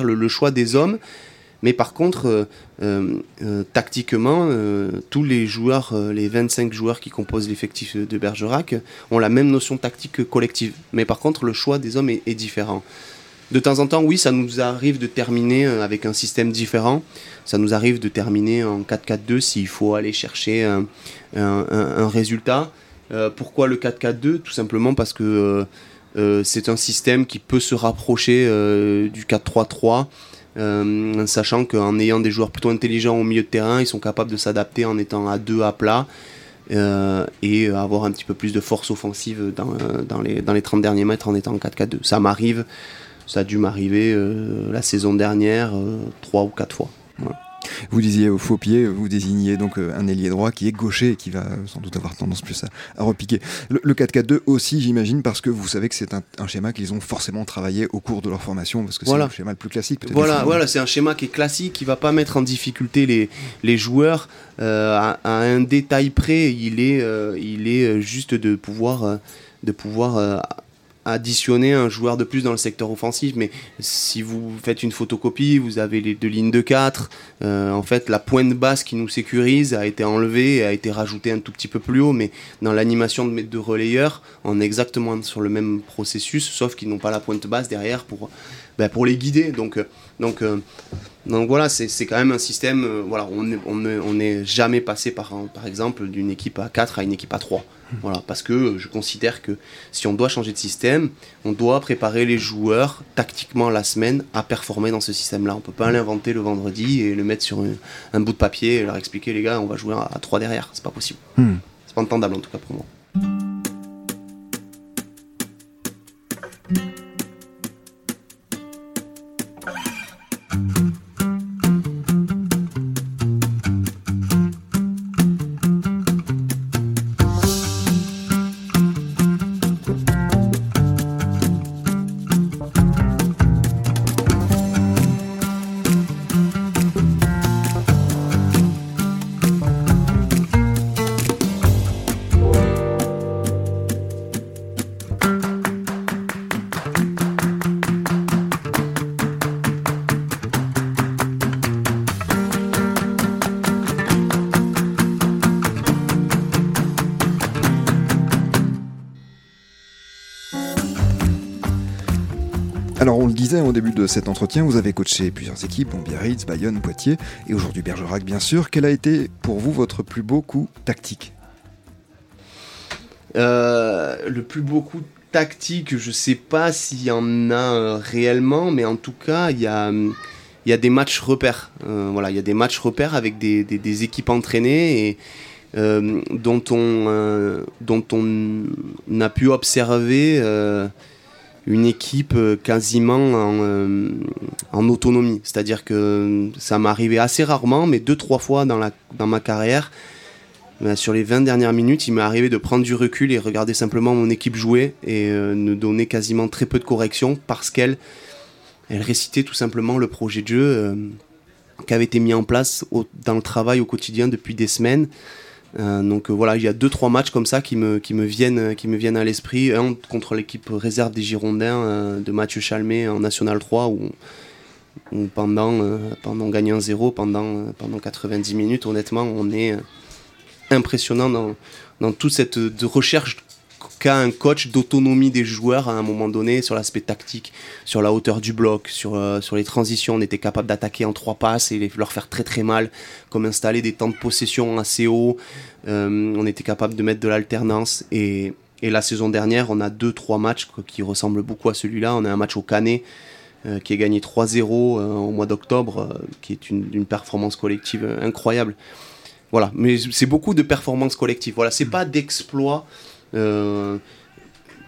le, choix des hommes. Mais par contre, euh, euh, tactiquement, tous les joueurs, les 25 joueurs qui composent l'effectif de Bergerac, ont la même notion tactique collective. Mais par contre, le choix des hommes est, différent. De temps en temps, oui, ça nous arrive de terminer avec un système différent. Ça nous arrive de terminer en 4-4-2 s'il faut aller chercher un résultat. Euh, pourquoi le 4-4-2 Tout simplement parce que euh, euh, c'est un système qui peut se rapprocher du 4-3-3. sachant qu'en ayant des joueurs plutôt intelligents au milieu de terrain, ils sont capables de s'adapter en étant à deux à plat et avoir un petit peu plus de force offensive dans, les, dans les 30 derniers mètres en étant en 4-4-2. Ça m'arrive, ça a dû m'arriver la saison dernière trois ou quatre fois. Vous disiez au faux pied, vous désigniez donc euh, un ailier droit qui est gaucher et qui va sans doute avoir tendance plus à, repiquer. Le, 4-4-2 aussi, j'imagine, parce que vous savez que c'est un, schéma qu'ils ont forcément travaillé au cours de leur formation, parce que c'est un schéma le plus classique. Voilà, voilà c'est un schéma qui est classique, qui va pas mettre en difficulté les, les joueurs euh, à, un détail près. Il est, euh, il est juste de pouvoir, de pouvoir additionner un joueur de plus dans le secteur offensif. Mais si vous faites une photocopie, vous avez les deux lignes de 4. Euh, en fait, la pointe basse qui nous sécurise a été enlevée et a été rajoutée un tout petit peu plus haut. Mais dans l'animation de, de relayeurs, on est exactement sur le même processus, sauf qu'ils n'ont pas la pointe basse derrière pour, ben, les guider. Donc, euh, donc, euh, donc voilà, c'est quand même un système. voilà, on n'est jamais passé par, par exemple d'une équipe à 4 à une équipe à 3. Voilà, parce que je considère que si on doit changer de système, on doit préparer les joueurs tactiquement la semaine à performer dans ce système-là. On peut pas l'inventer le vendredi et le mettre sur un, bout de papier et leur expliquer les gars, on va jouer à, 3 derrière. C'est pas possible. Hmm. C'est pas entendable en tout cas pour moi. Cet entretien, vous avez coaché plusieurs équipes, bon, Biarritz, Bayonne, Poitiers et aujourd'hui Bergerac bien sûr. Quel a été pour vous votre plus beau coup tactique? Euh, Le plus beau coup tactique, je sais pas s'il y en a euh, réellement, mais en tout cas, il y a, des matchs repères. Euh, voilà, il y a des matchs repères avec des, équipes entraînées et dont, on, dont on a pu observer une équipe euh, quasiment euh, en, autonomie. C'est-à-dire que ça m'est arrivé assez rarement, mais deux, trois fois dans, ma carrière, ben, sur les 20 dernières minutes, il m'est arrivé de prendre du recul et regarder simplement mon équipe jouer et euh, ne donner quasiment très peu de corrections parce qu'elle elle récitait tout simplement le projet de jeu qui avait été mis en place dans le travail au quotidien depuis des semaines. Euh, donc euh, voilà, il y a deux trois matchs comme ça qui me, me viennent à l'esprit. Un contre l'équipe réserve des Girondins euh, de Mathieu Chalmé en National 3 où, pendant gagnant 0 pendant pendant 90 minutes, honnêtement, on est impressionnant dans, toute cette recherche qu'a un coach d'autonomie des joueurs à un moment donné sur l'aspect tactique, sur la hauteur du bloc, sur, euh, sur les transitions. On était capable d'attaquer en trois passes et les, leur faire très très mal, comme installer des temps de possession assez hauts. Euh, on était capable de mettre de l'alternance. Et, et, la saison dernière, on a deux trois matchs qui ressemblent beaucoup à celui-là. On a un match au Canet. Euh, qui est gagné 3-0 au mois d'octobre, qui est une, une, performance collective incroyable. Voilà, mais c'est beaucoup de performances collectives. Voilà, c'est pas d'exploit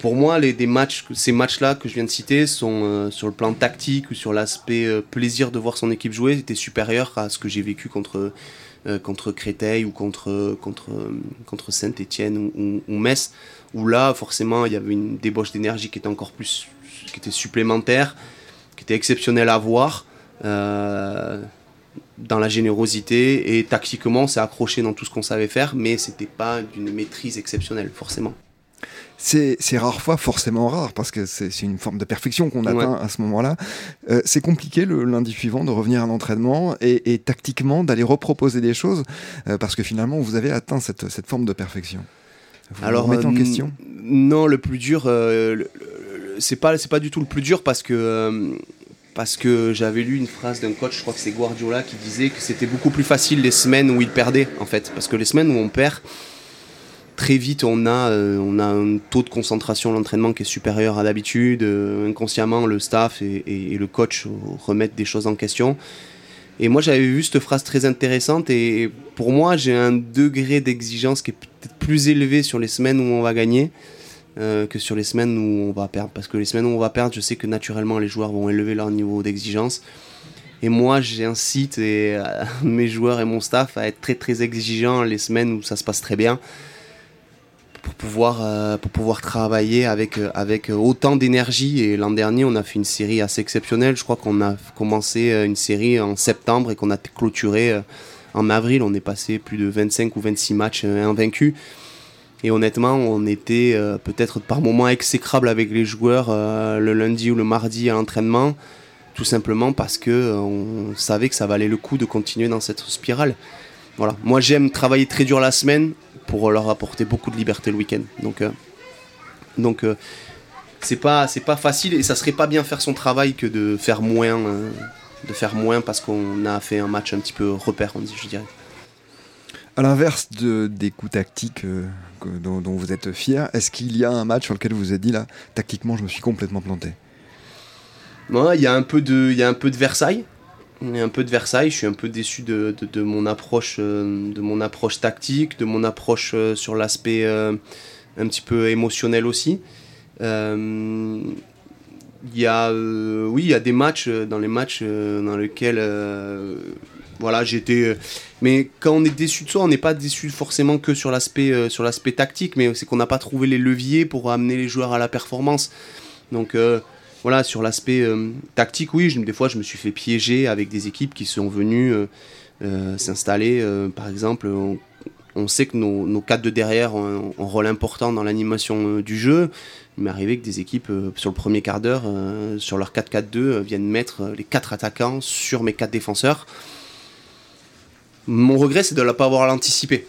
pour moi, les, des matchs, ces matchs-là que je viens de citer sont euh, sur le plan tactique ou sur l'aspect euh, plaisir de voir son équipe jouer, étaient supérieurs à ce que j'ai vécu contre, contre Créteil ou contre, contre, contre Saint-Etienne ou, Metz, où là, forcément, il y avait une débauche d'énergie qui était encore plus, qui était supplémentaire, qui était exceptionnelle à voir dans la générosité et tactiquement, c'est accroché dans tout ce qu'on savait faire, mais c'était pas d'une maîtrise exceptionnelle, forcément. C'est rare fois forcément rare parce que c'est une forme de perfection qu'on atteint à ce moment-là. Euh, c'est compliqué le lundi suivant de revenir à l'entraînement et, tactiquement d'aller reproposer des choses euh, parce que finalement vous avez atteint cette, cette forme de perfection. Vous Alors, vous en euh, question? Non, le plus dur, c'est pas c'est pas du tout le plus dur parce que parce que j'avais lu une phrase d'un coach, je crois que c'est Guardiola, qui disait que c'était beaucoup plus facile les semaines où il perdait, en fait. Parce que les semaines où on perd, très vite, on a, euh, on a un taux de concentration l'entraînement qui est supérieur à d'habitude. Euh, inconsciemment, le staff et, le coach remettent des choses en question. Et moi, j'avais vu cette phrase très intéressante. Et pour moi, j'ai un degré d'exigence qui est peut-être plus élevé sur les semaines où on va gagner euh, que sur les semaines où on va perdre. Parce que les semaines où on va perdre, je sais que naturellement les joueurs vont élever leur niveau d'exigence. Et moi, j'incite et, mes joueurs et mon staff à être très très exigeants les semaines où ça se passe très bien pour pouvoir, pour pouvoir travailler avec, avec autant d'énergie. Et l'an dernier, on a fait une série assez exceptionnelle. Je crois qu'on a commencé une série en septembre et qu'on a clôturé en avril. On est passé plus de 25 ou 26 matchs invaincus. Et honnêtement, on était euh, peut-être par moments exécrable avec les joueurs euh, le lundi ou le mardi à l'entraînement, tout simplement parce que euh, on savait que ça valait le coup de continuer dans cette spirale. Voilà. Moi, j'aime travailler très dur la semaine pour leur apporter beaucoup de liberté le week-end. Donc, donc c'est pas c'est pas facile et ça serait pas bien faire son travail que de faire moins de faire moins parce qu'on a fait un match un petit peu repère, on dit, je dirais. À l'inverse de, des coups tactiques euh, dont, vous êtes fier, est-ce qu'il y a un match sur lequel vous vous êtes dit là, tactiquement, je me suis complètement planté? Il y a un peu de, il y a un peu de Versailles. Je suis un peu déçu de, de, mon approche, euh, mon approche tactique, de mon approche euh, sur l'aspect un petit peu émotionnel aussi. Il y a, oui, il y a des matchs dans les matchs dans lesquels voilà, j'étais. Euh, mais quand on est déçu de soi, on n'est pas déçu forcément que sur l'aspect euh, sur l'aspect tactique, mais c'est qu'on n'a pas trouvé les leviers pour amener les joueurs à la performance. Donc euh, voilà, sur l'aspect tactique, oui, des fois je me suis fait piéger avec des équipes qui sont venues s'installer. par exemple, on, sait que nos, nos quatre de derrière ont un, rôle important dans l'animation du jeu. Il m'est arrivé que des équipes, sur le premier quart d'heure, sur leur 4-4-2, viennent mettre les quatre attaquants sur mes quatre défenseurs. Mon regret, c'est de ne pas avoir l'anticipé.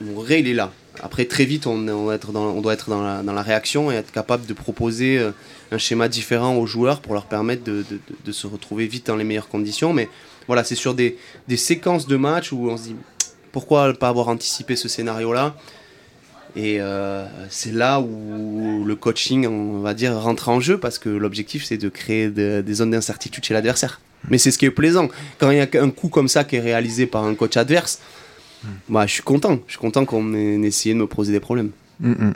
Mon regret, il est là. Après, très vite, on, doit être, dans, on doit être dans, la, réaction et être capable de proposer euh, un schéma différent aux joueurs pour leur permettre de, se retrouver vite dans les meilleures conditions. Mais voilà, c'est sur des, séquences de matchs où on se dit pourquoi ne pas avoir anticipé ce scénario-là? Et euh, c'est là où le coaching, on va dire, rentre en jeu parce que l'objectif, c'est de créer des zones d'incertitude chez l'adversaire. Mais c'est ce qui est plaisant. Quand il y a un coup comme ça qui est réalisé par un coach adverse, hmm. bah, je suis content. Je suis content qu'on ait essayé de me poser des problèmes. Hmm, hmm.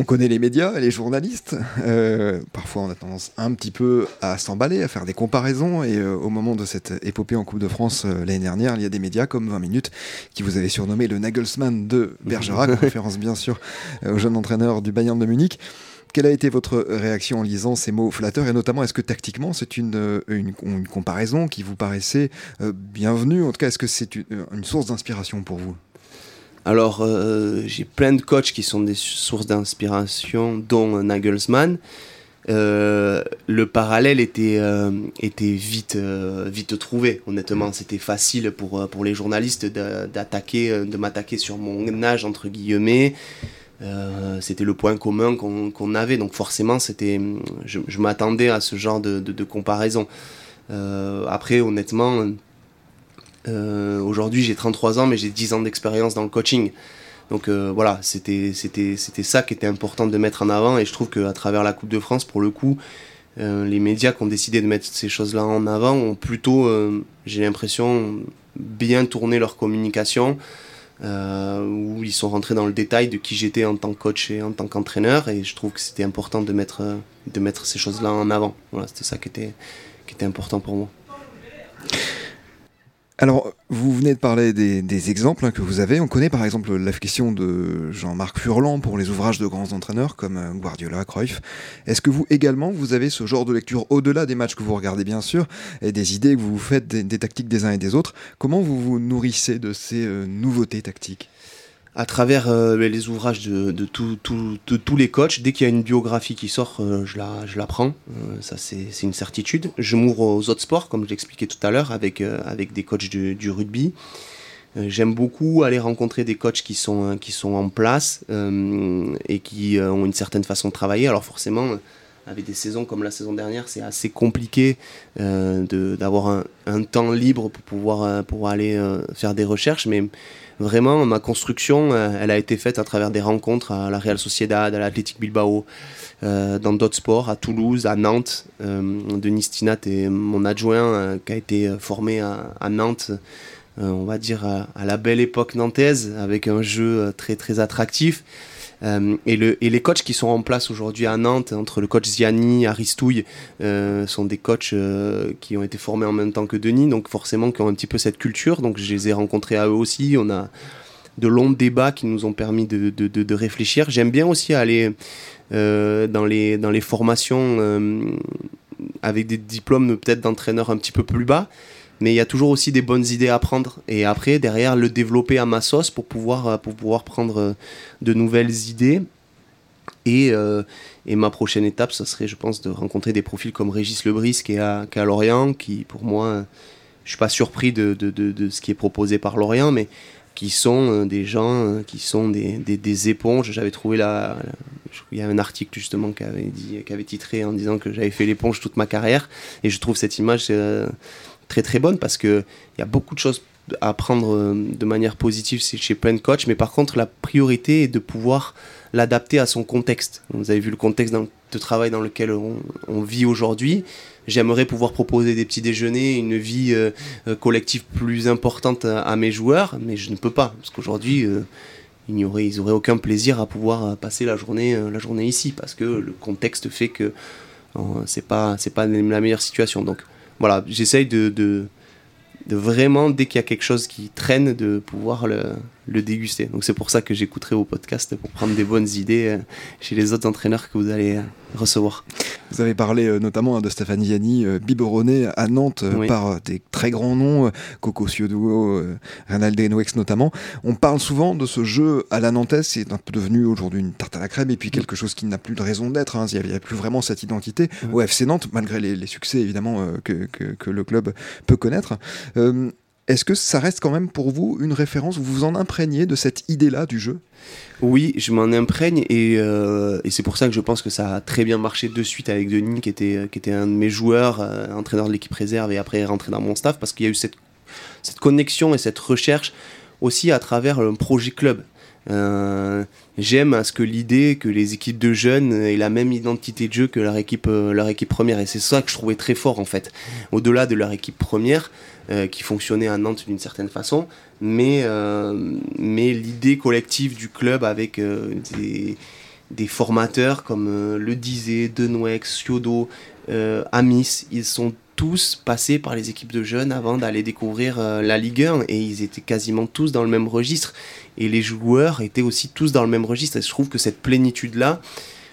On connaît les médias et les journalistes. Euh, parfois, on a tendance un petit peu à s'emballer, à faire des comparaisons. Et euh, au moment de cette épopée en Coupe de France euh, l'année dernière, il y a des médias comme 20 minutes qui vous avaient surnommé le Nagelsmann de Bergerac, référence bien sûr au jeune entraîneur du Bayern de Munich. Quelle a été votre réaction en lisant ces mots flatteurs et notamment est-ce que tactiquement c'est une, euh, une, comparaison qui vous paraissait euh, bienvenue? En tout cas, est-ce que c'est une, source d'inspiration pour vous? Alors, euh, j'ai plein de coachs qui sont des sources d'inspiration, dont Nagelsmann. le parallèle était, était vite, vite trouvé. Honnêtement, c'était facile pour, pour les journalistes d'attaquer, de m'attaquer sur mon âge entre guillemets euh, c'était le point commun qu'on avait, donc forcément, c'était, je, m'attendais à ce genre de, comparaison. Euh, après, honnêtement, euh, aujourd'hui j'ai 33 ans, mais j'ai 10 ans d'expérience dans le coaching. Donc voilà, c'était ça qui était important de mettre en avant, et je trouve qu'à travers la Coupe de France, pour le coup, les médias qui ont décidé de mettre ces choses-là en avant ont plutôt, j'ai l'impression, bien tourné leur communication. Ils sont rentrés dans le détail de qui j'étais en tant que coach et en tant qu'entraîneur, et je trouve que c'était important de mettre, euh, de mettre ces choses-là en avant. Voilà, c'était ça qui était, qui était important pour moi. Alors, vous venez de parler des, exemples hein, que vous avez. On connaît par exemple l'affection de Jean-Marc Furlan pour les ouvrages de grands entraîneurs comme euh, Guardiola, Cruyff. Est-ce que vous également, vous avez ce genre de lecture au-delà des matchs que vous regardez bien sûr et des idées que vous faites des, tactiques des uns et des autres? Comment vous vous nourrissez de ces euh, nouveautés tactiques? À travers euh, les ouvrages de, tous les coachs, dès qu'il y a une biographie qui sort, euh, je, la, prends. Euh, ça, c'est une certitude. Je m'ouvre aux autres sports, comme je l'expliquais tout à l'heure, avec, des coachs du, rugby. J'aime beaucoup aller rencontrer des coachs qui sont, en place et qui ont une certaine façon de travailler. Alors forcément, avec des saisons comme la saison dernière, c'est assez compliqué d'avoir un, temps libre pour pouvoir, aller faire des recherches. Mais vraiment, ma construction, euh, elle a été faite à travers des rencontres à la Real Sociedad, à l'Athletic Bilbao, euh, dans d'autres sports, à Toulouse, à Nantes. Euh, Denis Stinat est mon adjoint qui a été formé à, Nantes, on va dire à, la belle époque nantaise, avec un jeu très très attractif. Euh, et, le, et, les coachs qui sont en place aujourd'hui à Nantes, entre le coach Ziani, Aristouille, euh, sont des coachs euh, qui ont été formés en même temps que Denis, donc forcément qui ont un petit peu cette culture. Donc je les ai rencontrés à eux aussi. On a de longs débats qui nous ont permis de, réfléchir. J'aime bien aussi aller dans, les, dans les formations avec des diplômes peut-être d'entraîneur un petit peu plus bas mais il y a toujours aussi des bonnes idées à prendre. Et après derrière le développer à ma sauce pour pouvoir, euh, pour pouvoir prendre euh, de nouvelles idées. Et, euh, et, ma prochaine étape, ça serait, je pense, de rencontrer des profils comme Régis Lebris qui est à, qui à Lorient, qui pour moi, je suis pas surpris de, de, de, de, ce qui est proposé par Lorient, mais qui sont des gens qui sont des, des, des éponges. J'avais trouvé là, il y a un article justement qui avait, dit, qui avait titré en disant que j'avais fait l'éponge toute ma carrière, et je trouve cette image très très bonne parce qu'il y a beaucoup de choses à prendre euh, de manière positive chez plein de coachs, mais par contre la priorité est de pouvoir l'adapter à son contexte. Vous avez vu le contexte de travail dans lequel on, vit aujourd'hui. J'aimerais pouvoir proposer des petits déjeuners, une vie euh, euh, collective plus importante à, mes joueurs, mais je ne peux pas, parce qu'aujourd'hui, ils n'auraient aucun plaisir à pouvoir passer la journée, la journée ici, parce que le contexte fait que c'est pas, pas la meilleure situation. Donc voilà, j'essaye de, de, vraiment, dès qu'il y a quelque chose qui traîne, de pouvoir le, le déguster. Donc c'est pour ça que j'écouterai vos podcasts pour prendre des bonnes idées euh, chez les autres entraîneurs que vous allez euh, recevoir. Vous avez parlé euh, notamment hein, de Stéphane Yanni, biberonné à Nantes par des très grands noms, Coco Ciodo, Renald Denwex notamment. On parle souvent de ce jeu à la Nantes, c'est un peu devenu aujourd'hui une tarte à la crème et puis quelque chose qui n'a plus de raison d'être. Hein. Il n'y a plus vraiment cette identité au FC Nantes, malgré les, succès évidemment que, que, que, le club peut connaître. Est-ce que ça reste quand même pour vous une référence Vous vous en imprégnez de cette idée-là du jeu? Oui, je m'en imprègne euh, et, c'est pour ça que je pense que ça a très bien marché de suite avec Denis, qui était, un de mes joueurs, euh, entraîneur de l'équipe réserve et après rentré dans mon staff, parce qu'il y a eu cette, cette connexion et cette recherche aussi à travers un projet club. Euh, j'aime à ce que l'idée que les équipes de jeunes aient la même identité de jeu que leur équipe, leur équipe première. Et c'est ça que je trouvais très fort en fait. Au-delà de leur équipe première, euh, qui fonctionnait à Nantes d'une certaine façon, mais, euh, mais l'idée collective du club avec euh, des, formateurs comme le Dizé, Denwex, Siodo, Amis, ils sont tous passés par les équipes de jeunes avant d'aller découvrir la Ligue 1 et ils étaient quasiment tous dans le même registre et les joueurs étaient aussi tous dans le même registre et je trouve que cette plénitude là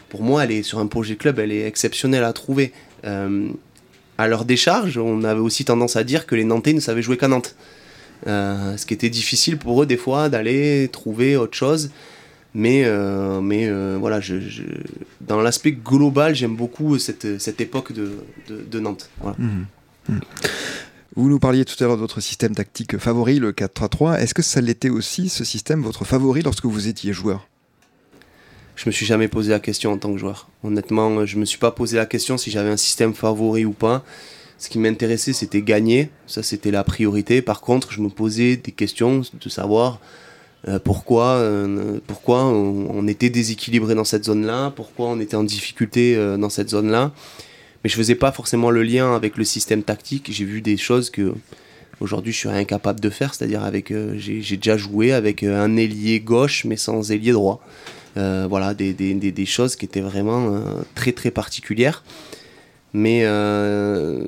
pour moi elle est sur un projet club elle est exceptionnelle à trouver à leur décharge, on avait aussi tendance à dire que les Nantais ne savaient jouer qu'à Nantes. Euh, ce qui était difficile pour eux des fois d'aller trouver autre chose. Mais, euh, mais euh, voilà, dans l'aspect global, j'aime beaucoup cette, cette époque de, de, Nantes. Mmh. Mmh. Vous nous parliez tout à l'heure de votre système tactique favori, le 4-3-3. Est-ce que ça l'était aussi, ce système, votre favori lorsque vous étiez joueur? Je me suis jamais posé la question en tant que joueur. Honnêtement, je me suis pas posé la question si j'avais un système favori ou pas. Ce qui m'intéressait, c'était gagner. Ça, c'était la priorité. Par contre, je me posais des questions de savoir euh, pourquoi, euh, on, était déséquilibré dans cette zone-là, pourquoi on était en difficulté euh, dans cette zone-là. Mais je faisais pas forcément le lien avec le système tactique. J'ai vu des choses que aujourd'hui je suis incapable de faire. C'est-à-dire avec, j'ai déjà joué avec un ailier gauche mais sans ailier droit. Euh, voilà, des, choses qui étaient vraiment euh, très très particulières. Mais, euh,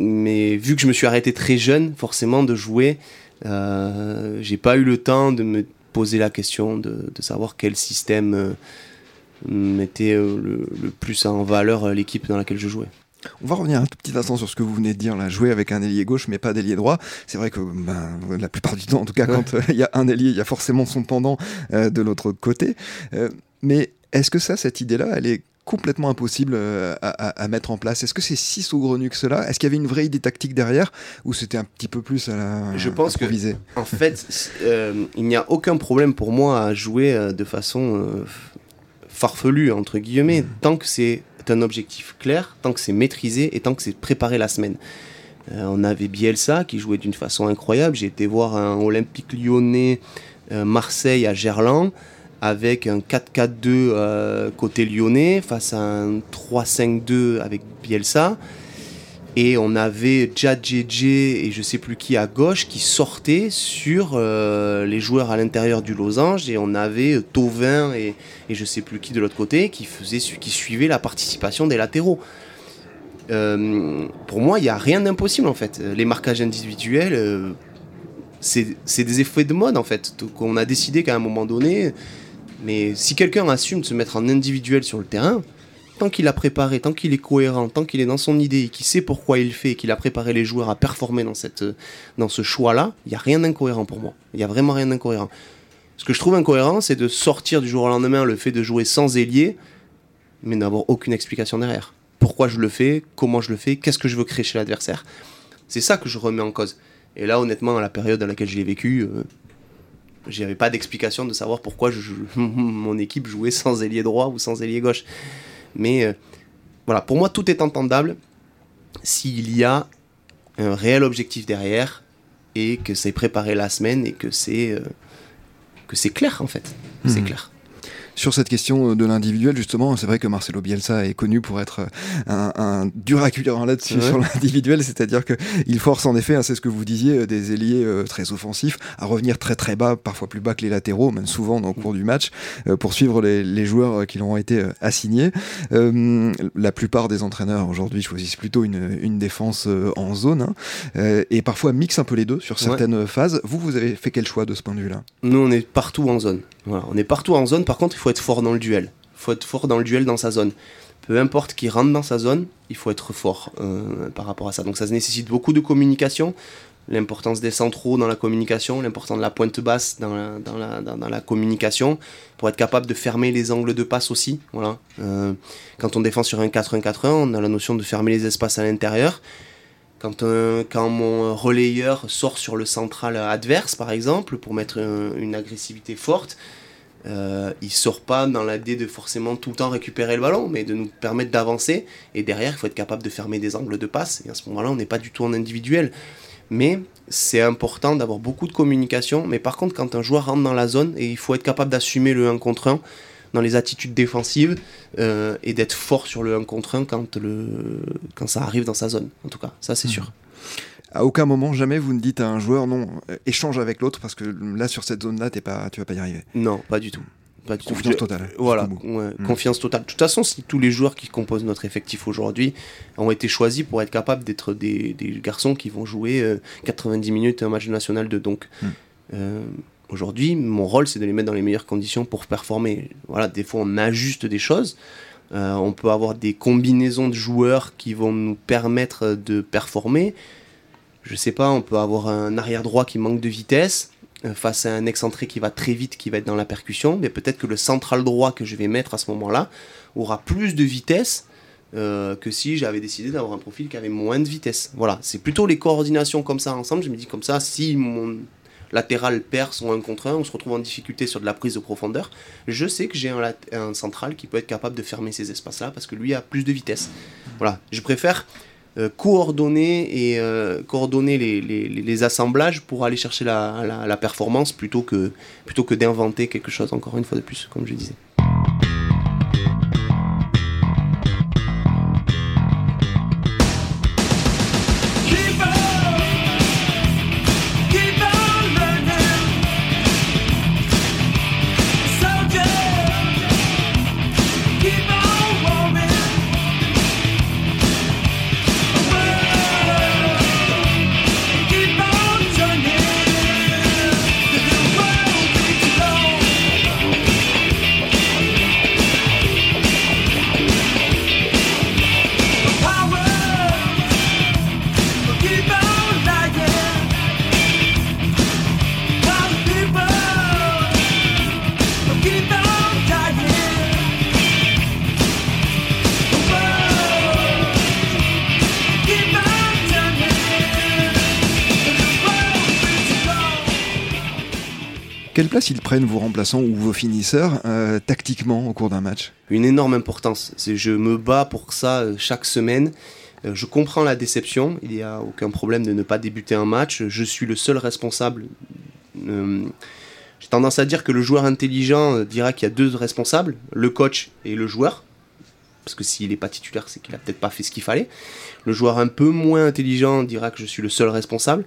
vu que je me suis arrêté très jeune, forcément, de jouer, j'ai pas eu le temps de me poser la question de savoir quel système mettait le, le, plus en valeur l'équipe dans laquelle je jouais. On va revenir un tout petit instant sur ce que vous venez de dire, là, jouer avec un ailier gauche mais pas d'ailier droit. C'est vrai que ben, la plupart du temps, en tout cas, quand euh, il y a un ailier, il y a forcément son pendant euh, de l'autre côté. Euh, mais est-ce que ça, cette idée-là, elle est complètement impossible à, mettre en place? Est-ce que c'est si saugrenu que cela? Est-ce qu'il y avait une vraie idée tactique derrière? Ou c'était un petit peu plus à la Je pense que, en fait, il n'y a aucun problème pour moi à jouer de façon farfelue, entre guillemets, mmh. tant que c'est un objectif clair, tant que c'est maîtrisé et tant que c'est préparé la semaine. Euh, on avait Bielsa qui jouait d'une façon incroyable. J'ai été voir un Olympique lyonnais euh, Marseille à Gerland avec un 4-4-2 euh, côté lyonnais face à un 3-5-2 avec Bielsa. Et on avait JJ et je sais plus qui à gauche qui sortaient sur euh, les joueurs à l'intérieur du losange. Et on avait Tovin et, et je sais plus qui de l'autre côté qui, faisait, qui suivait la participation des latéraux. Euh, pour moi, il n'y a rien d'impossible en fait. Les marquages individuels, euh, c'est des effets de mode en fait. qu'on a décidé qu'à un moment donné, mais si quelqu'un assume de se mettre en individuel sur le terrain, tant qu'il a préparé, tant qu'il est cohérent, tant qu'il est dans son idée, qu'il sait pourquoi il fait, qu'il a préparé les joueurs à performer dans, cette, dans ce choix-là, il n'y a rien d'incohérent pour moi. Il n'y a vraiment rien d'incohérent. Ce que je trouve incohérent, c'est de sortir du jour au lendemain le fait de jouer sans ailier, mais n'avoir aucune explication derrière. Pourquoi je le fais, comment je le fais, qu'est-ce que je veux créer chez l'adversaire. C'est ça que je remets en cause. Et là, honnêtement, à la période dans laquelle je l'ai vécu, euh, j'avais pas d'explication de savoir pourquoi mon équipe jouait sans ailier droit ou sans ailier gauche. Mais euh, voilà, pour moi, tout est entendable s'il y a un réel objectif derrière et que c'est préparé la semaine et que c'est euh, que c'est clair en fait. C'est hmm. clair sur cette question de l'individuel, justement, c'est vrai que Marcelo Bielsa est connu pour être un, un dur acculeur là-dessus sur l'individuel, c'est-à-dire qu'il force en effet, hein, c'est ce que vous disiez, des ailiers euh, très offensifs à revenir très très bas, parfois plus bas que les latéraux, même souvent dans le cours du match, euh, pour suivre les, joueurs qui leur ont été euh, assignés. la plupart des entraîneurs aujourd'hui choisissent plutôt une, défense en zone hein, et parfois mixent un peu les deux sur certaines phases. Vous, vous avez fait quel choix de ce point de vue-là? Nous, on est partout en zone. on est partout en zone. Par contre, il faut être fort dans le duel. Il faut être fort dans le duel dans sa zone. Peu importe qui rentre dans sa zone, il faut être fort euh, par rapport à ça. Donc ça nécessite beaucoup de communication, l'importance des centraux dans la communication, l'importance de la pointe basse dans la, communication, pour être capable de fermer les angles de passe aussi. Voilà. Euh, quand on défend sur un 4-1-4-1, on a la notion de fermer les espaces à l'intérieur. Quand, euh, quand mon relayeur sort sur le central adverse, par exemple, pour mettre une agressivité forte, euh, il sort pas dans l'idée de forcément tout le temps récupérer le ballon, mais de nous permettre d'avancer. Et derrière, il faut être capable de fermer des angles de passe. Et à ce moment-là, on n'est pas du tout en individuel. Mais c'est important d'avoir beaucoup de communication. Mais par contre, quand un joueur rentre dans la zone, et il faut être capable d'assumer le 1 contre 1 dans les attitudes défensives euh, et d'être fort sur le 1 contre 1 quand, le, quand ça arrive dans sa zone. En tout cas, ça c'est mmh. sûr. À aucun moment, jamais vous ne dites à un joueur non, euh, échange avec l'autre parce que là, sur cette zone-là, t'es pas, tu vas pas y arriver. Non, pas du tout. Pas du confiance totale. Voilà, mm. confiance totale. De toute façon, si tous les joueurs qui composent notre effectif aujourd'hui ont été choisis pour être capables d'être des, garçons qui vont jouer 90 euh, minutes un match national de donc. Mm. Euh, aujourd'hui, mon rôle, c'est de les mettre dans les meilleures conditions pour performer. Voilà, des fois, on ajuste des choses. on peut avoir des combinaisons de joueurs qui vont nous permettre de performer je sais pas, on peut avoir un arrière droit qui manque de vitesse euh, face à un excentré qui va très vite, qui va être dans la percussion, mais peut-être que le central droit que je vais mettre à ce moment-là aura plus de vitesse euh, que si j'avais décidé d'avoir un profil qui avait moins de vitesse. Voilà, c'est plutôt les coordinations comme ça ensemble. Je me dis comme ça, si mon latéral perd son 1 contre 1, on se retrouve en difficulté sur de la prise de profondeur, je sais que j'ai un, un central qui peut être capable de fermer ces espaces-là parce que lui a plus de vitesse. Voilà, je préfère coordonner et euh, coordonner les, les, les, assemblages pour aller chercher la, la, la performance plutôt que, plutôt que d'inventer quelque chose encore une fois de plus, comme je disais. Prennent vos remplaçants ou vos finisseurs euh, tactiquement au cours d'un match Une énorme importance. Je me bats pour ça euh, chaque semaine. Euh, je comprends la déception. Il n'y a aucun problème de ne pas débuter un match. Je suis le seul responsable. J'ai tendance à dire que le joueur intelligent dira qu'il y a deux responsables, le coach et le joueur parce que s'il n'est pas titulaire, c'est qu'il a peut-être pas fait ce qu'il fallait. Le joueur un peu moins intelligent dira que je suis le seul responsable.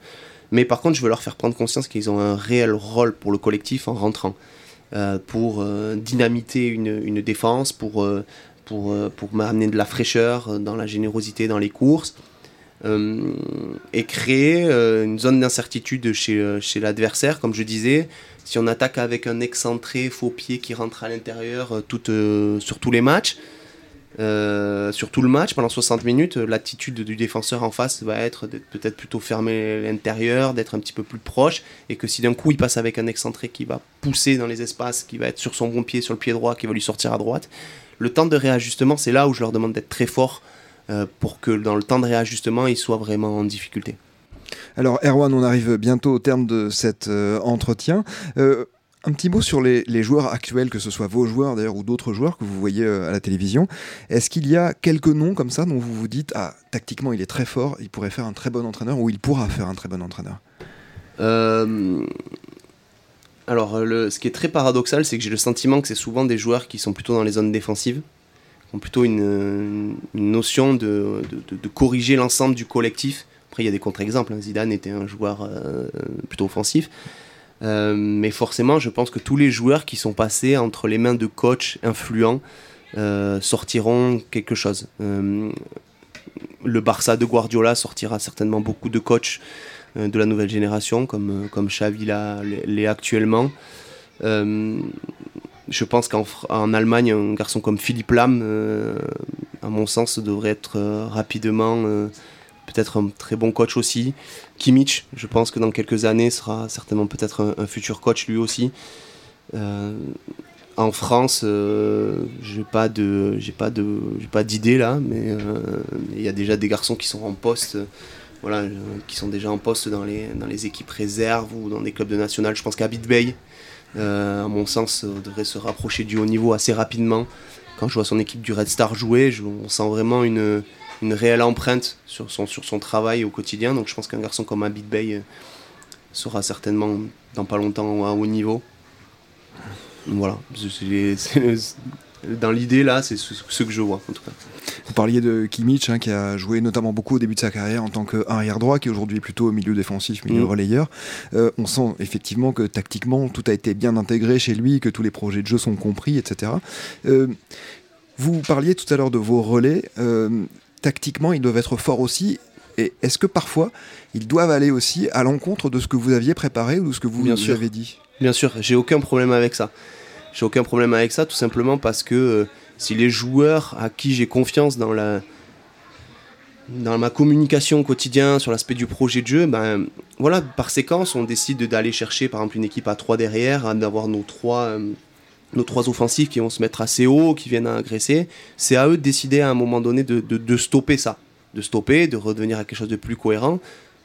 Mais par contre, je veux leur faire prendre conscience qu'ils ont un réel rôle pour le collectif en rentrant. Euh, pour euh, dynamiter une, défense, pour, euh, pour m'amener de la fraîcheur dans la générosité dans les courses. et créer une zone d'incertitude chez, chez l'adversaire, comme je disais. Si on attaque avec un excentré faux pied qui rentre à l'intérieur sur tous les matchs, euh, sur tout le match, pendant 60 minutes, l'attitude du défenseur en face va être peut-être plutôt fermé l'intérieur, d'être un petit peu plus proche, et que si d'un coup il passe avec un excentré qui va pousser dans les espaces, qui va être sur son bon pied, sur le pied droit, qui va lui sortir à droite, le temps de réajustement, c'est là où je leur demande d'être très fort euh, pour que dans le temps de réajustement, ils soient vraiment en difficulté. Alors Erwan, on arrive bientôt au terme de cet euh, entretien. Un petit mot sur les, joueurs actuels, que ce soit vos joueurs d'ailleurs ou d'autres joueurs que vous voyez euh, à la télévision. Est-ce qu'il y a quelques noms comme ça dont vous vous dites ah tactiquement il est très fort, il pourrait faire un très bon entraîneur ou il pourra faire un très bon entraîneur? Euh, Alors ce qui est très paradoxal, c'est que j'ai le sentiment que c'est souvent des joueurs qui sont plutôt dans les zones défensives, qui ont plutôt une, notion de, corriger l'ensemble du collectif. Après il y a des contre-exemples. Hein. Zidane était un joueur euh, plutôt offensif. Euh, mais forcément, je pense que tous les joueurs qui sont passés entre les mains de coachs influents euh, sortiront quelque chose. Euh, le Barça de Guardiola sortira certainement beaucoup de coachs de la nouvelle génération, comme, comme Xavi l'est actuellement. je pense qu'en Allemagne, un garçon comme Philippe Lam, à mon sens, devrait être rapidement peut-être un très bon coach aussi. Kimmich, je pense que dans quelques années sera certainement peut-être un, futur coach lui aussi. Euh, en France, euh, j'ai pas pas d'idée là, mais euh, il y a déjà des garçons qui sont en poste, voilà, qui sont déjà en poste dans les, dans les équipes réserves ou dans des clubs de national. Je pense qu'Abid Bey, à mon sens, devrait se rapprocher du haut niveau assez rapidement. Quand je vois son équipe du Red Star jouer, on sent vraiment une, une réelle empreinte sur son, sur son travail au quotidien. Donc je pense qu'un garçon comme Abid Bey euh, sera certainement dans pas longtemps à haut niveau. Voilà, dans l'idée là, c'est ce, que je vois en tout cas. Vous parliez de Kimmich hein, qui a joué notamment beaucoup au début de sa carrière en tant qu'arrière droit, qui aujourd'hui est plutôt au milieu défensif, milieu mm. relayeur. Euh, on sent effectivement que tactiquement tout a été bien intégré chez lui, que tous les projets de jeu sont compris, etc. Euh, vous parliez tout à l'heure de vos relais tactiquement, ils doivent être forts aussi. Et est-ce que parfois, ils doivent aller aussi à l'encontre de ce que vous aviez préparé ou de ce que vous, Bien avez dit? Bien sûr, j'ai aucun problème avec ça. J'ai aucun problème avec ça, tout simplement parce que euh, si les joueurs à qui j'ai confiance dans la dans ma communication au quotidien sur l'aspect du projet de jeu, ben voilà, par séquence, on décide d'aller chercher par exemple une équipe à 3 derrière, d'avoir nos trois euh, nos trois offensifs qui vont se mettre assez haut, qui viennent à agresser, c'est à eux de décider à un moment donné de, stopper ça, de stopper, de redevenir à quelque chose de plus cohérent.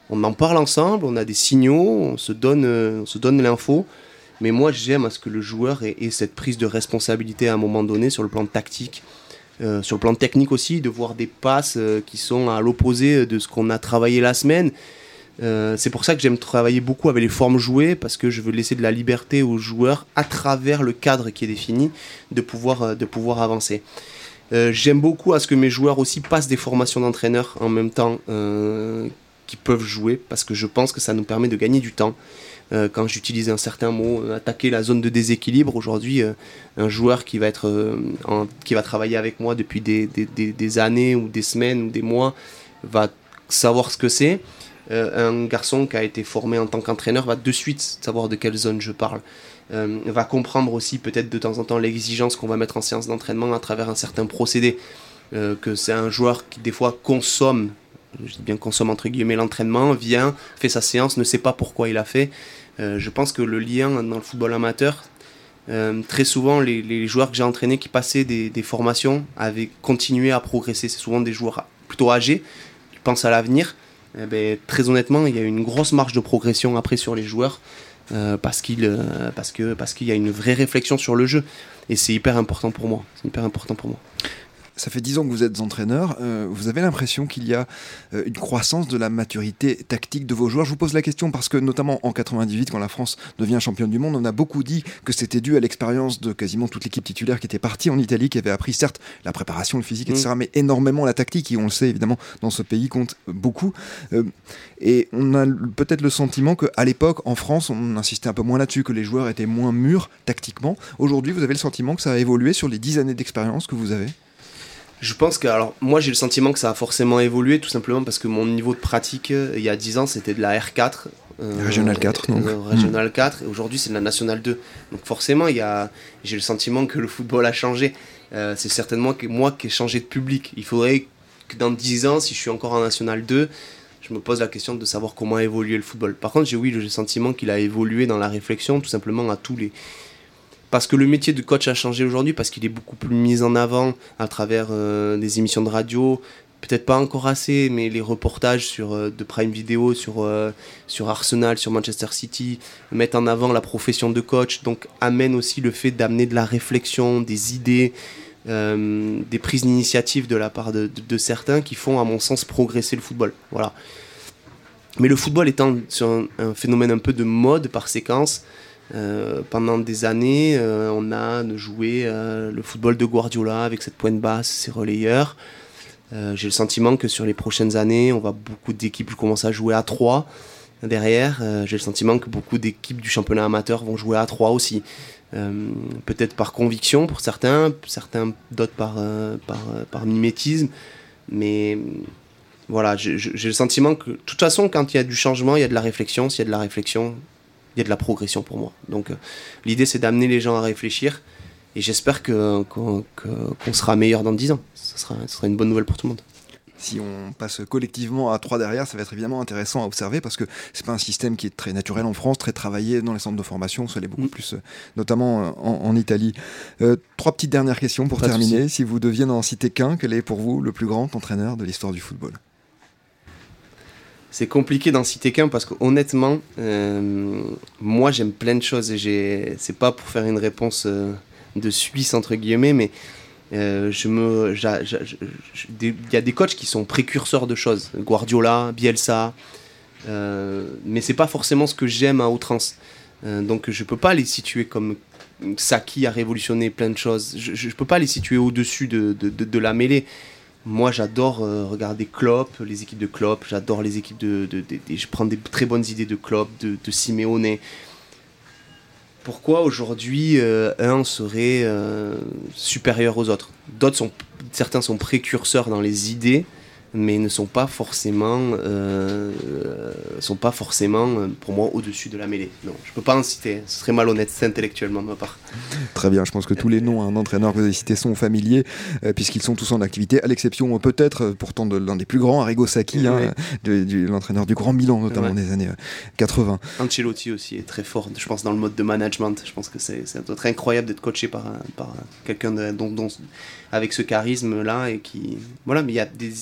On en parle ensemble, on a des signaux, on se donne, donne l'info. Mais moi, j'aime à ce que le joueur ait, cette prise de responsabilité à un moment donné sur le plan tactique, euh, sur le plan technique aussi, de voir des passes euh, qui sont à l'opposé de ce qu'on a travaillé la semaine. Euh, c'est pour ça que j'aime travailler beaucoup avec les formes jouées, parce que je veux laisser de la liberté aux joueurs à travers le cadre qui est défini, de pouvoir, euh, avancer. Euh, j'aime beaucoup à ce que mes joueurs aussi passent des formations d'entraîneurs en même temps qui peuvent jouer, parce que je pense que ça nous permet de gagner du temps. quand j'utilise un certain mot, attaquer la zone de déséquilibre, aujourd'hui, un joueur qui va, travailler avec moi depuis des, années ou des semaines ou des mois va savoir ce que c'est euh, un garçon qui a été formé en tant qu'entraîneur va de suite savoir de quelle zone je parle. Euh, va comprendre aussi peut-être de temps en temps l'exigence qu'on va mettre en séance d'entraînement à travers un certain procédé. Euh, que c'est un joueur qui des fois consomme, je dis bien consomme entre guillemets l'entraînement, vient, fait sa séance, ne sait pas pourquoi il a fait. je pense que le lien dans le football amateur, très souvent les, joueurs que j'ai entraînés qui passaient des, des, formations avaient continué à progresser. C'est souvent des joueurs plutôt âgés qui pensent à l'avenir eh ben, très honnêtement, il y a une grosse marge de progression après sur les joueurs euh, parce qu'il euh, parce que parce qu'il y a une vraie réflexion sur le jeu et c'est hyper important pour moi. C'est hyper important pour moi. Ça fait dix ans que vous êtes entraîneur. Euh, vous avez l'impression qu'il y a euh, une croissance de la maturité tactique de vos joueurs? Je vous pose la question parce que, notamment en 98, quand la France devient championne du monde, on a beaucoup dit que c'était dû à l'expérience de quasiment toute l'équipe titulaire qui était partie en Italie, qui avait appris certes la préparation, le physique, etc., mm. mais énormément la tactique. Et on le sait évidemment, dans ce pays compte beaucoup. Euh, et on a peut-être le sentiment qu'à l'époque, en France, on insistait un peu moins là-dessus, que les joueurs étaient moins mûrs tactiquement. Aujourd'hui, vous avez le sentiment que ça a évolué sur les dix années d'expérience que vous avez? Je pense que, alors, moi j'ai le sentiment que ça a forcément évolué, tout simplement parce que mon niveau de pratique, euh, il y a 10 ans, c'était de la R4. Euh, régional 4, donc. Euh, régional 4, et aujourd'hui c'est de la Nationale 2. Donc forcément, il y a, j'ai le sentiment que le football a changé. c'est certainement que moi qui ai changé de public. Il faudrait que dans 10 ans, si je suis encore en National 2, je me pose la question de savoir comment a évolué le football. Par contre, j'ai oui, le sentiment qu'il a évolué dans la réflexion, tout simplement à tous les, parce que le métier de coach a changé aujourd'hui, parce qu'il est beaucoup plus mis en avant à travers euh, des émissions de radio, peut-être pas encore assez, mais les reportages sur, euh, de Prime Video sur, euh, sur Arsenal, sur Manchester City, mettent en avant la profession de coach, donc amène aussi le fait d'amener de la réflexion, des idées, des prises d'initiative de la part de, certains qui font, à mon sens, progresser le football. Voilà. Mais le football étant un, un phénomène un peu de mode par séquence, euh, pendant des années, euh, on a joué euh, le football de Guardiola avec cette pointe basse, ses relayeurs. J'ai le sentiment que sur les prochaines années, on va beaucoup d'équipes commencer à jouer à 3 derrière. J'ai le sentiment que beaucoup d'équipes du championnat amateur vont jouer à 3 aussi. Peut-être par conviction pour certains, certains d'autres par, par, par, mimétisme. Mais voilà, j'ai le sentiment que de toute façon, quand il y a du changement, il y a de la réflexion. S'il y a de la réflexion, il y a de la progression pour moi. Donc euh, l'idée c'est d'amener les gens à réfléchir et j'espère qu'on sera meilleur dans 10 ans. Ce sera, sera une bonne nouvelle pour tout le monde si on passe collectivement à 3 derrière, ça va être évidemment intéressant à observer parce que c'est pas un système qui est très naturel en France, très travaillé dans les centres de formation, ça l'est beaucoup mm. plus, euh, notamment euh, en, Italie. trois petites dernières questions pour terminer. Si vous deviez n'en citer qu'un, quel est pour vous le plus grand entraîneur de l'histoire du football? C'est compliqué d'en citer qu'un parce que honnêtement, euh, moi j'aime plein de choses et c'est pas pour faire une réponse euh, de Suisse entre guillemets, mais euh, il y a des coachs qui sont précurseurs de choses, Guardiola, Bielsa, mais c'est pas forcément ce que j'aime à outrance. donc je peux pas les situer comme Saki a révolutionné plein de choses. Je, je peux pas les situer au-dessus de, de, de la mêlée. Moi, j'adore euh, regarder Klopp, les équipes de Klopp. J'adore les équipes de, Je prends des très bonnes idées de Klopp, de, de Simeone. Pourquoi aujourd'hui euh, un serait euh, supérieur aux autres? D'autres sont, certains sont précurseurs dans les idées, mais ne sont pas forcément, euh, sont pas forcément euh, pour moi au-dessus de la mêlée. Non, je peux pas en citer. Ce serait malhonnête intellectuellement de ma part. Très bien. Je pense que tous les noms d'entraîneurs que vous avez cités sont familiers euh, puisqu'ils sont tous en activité, à l'exception peut-être pourtant de l'un des plus grands, Arrigo Sacchi, hein, l'entraîneur du Grand Milan notamment des années 80. Ancelotti aussi est très fort. Je pense dans le mode de management. Je pense que c'est très incroyable d'être coaché par, par quelqu'un dont, avec ce charisme là et qui voilà. Mais il y a des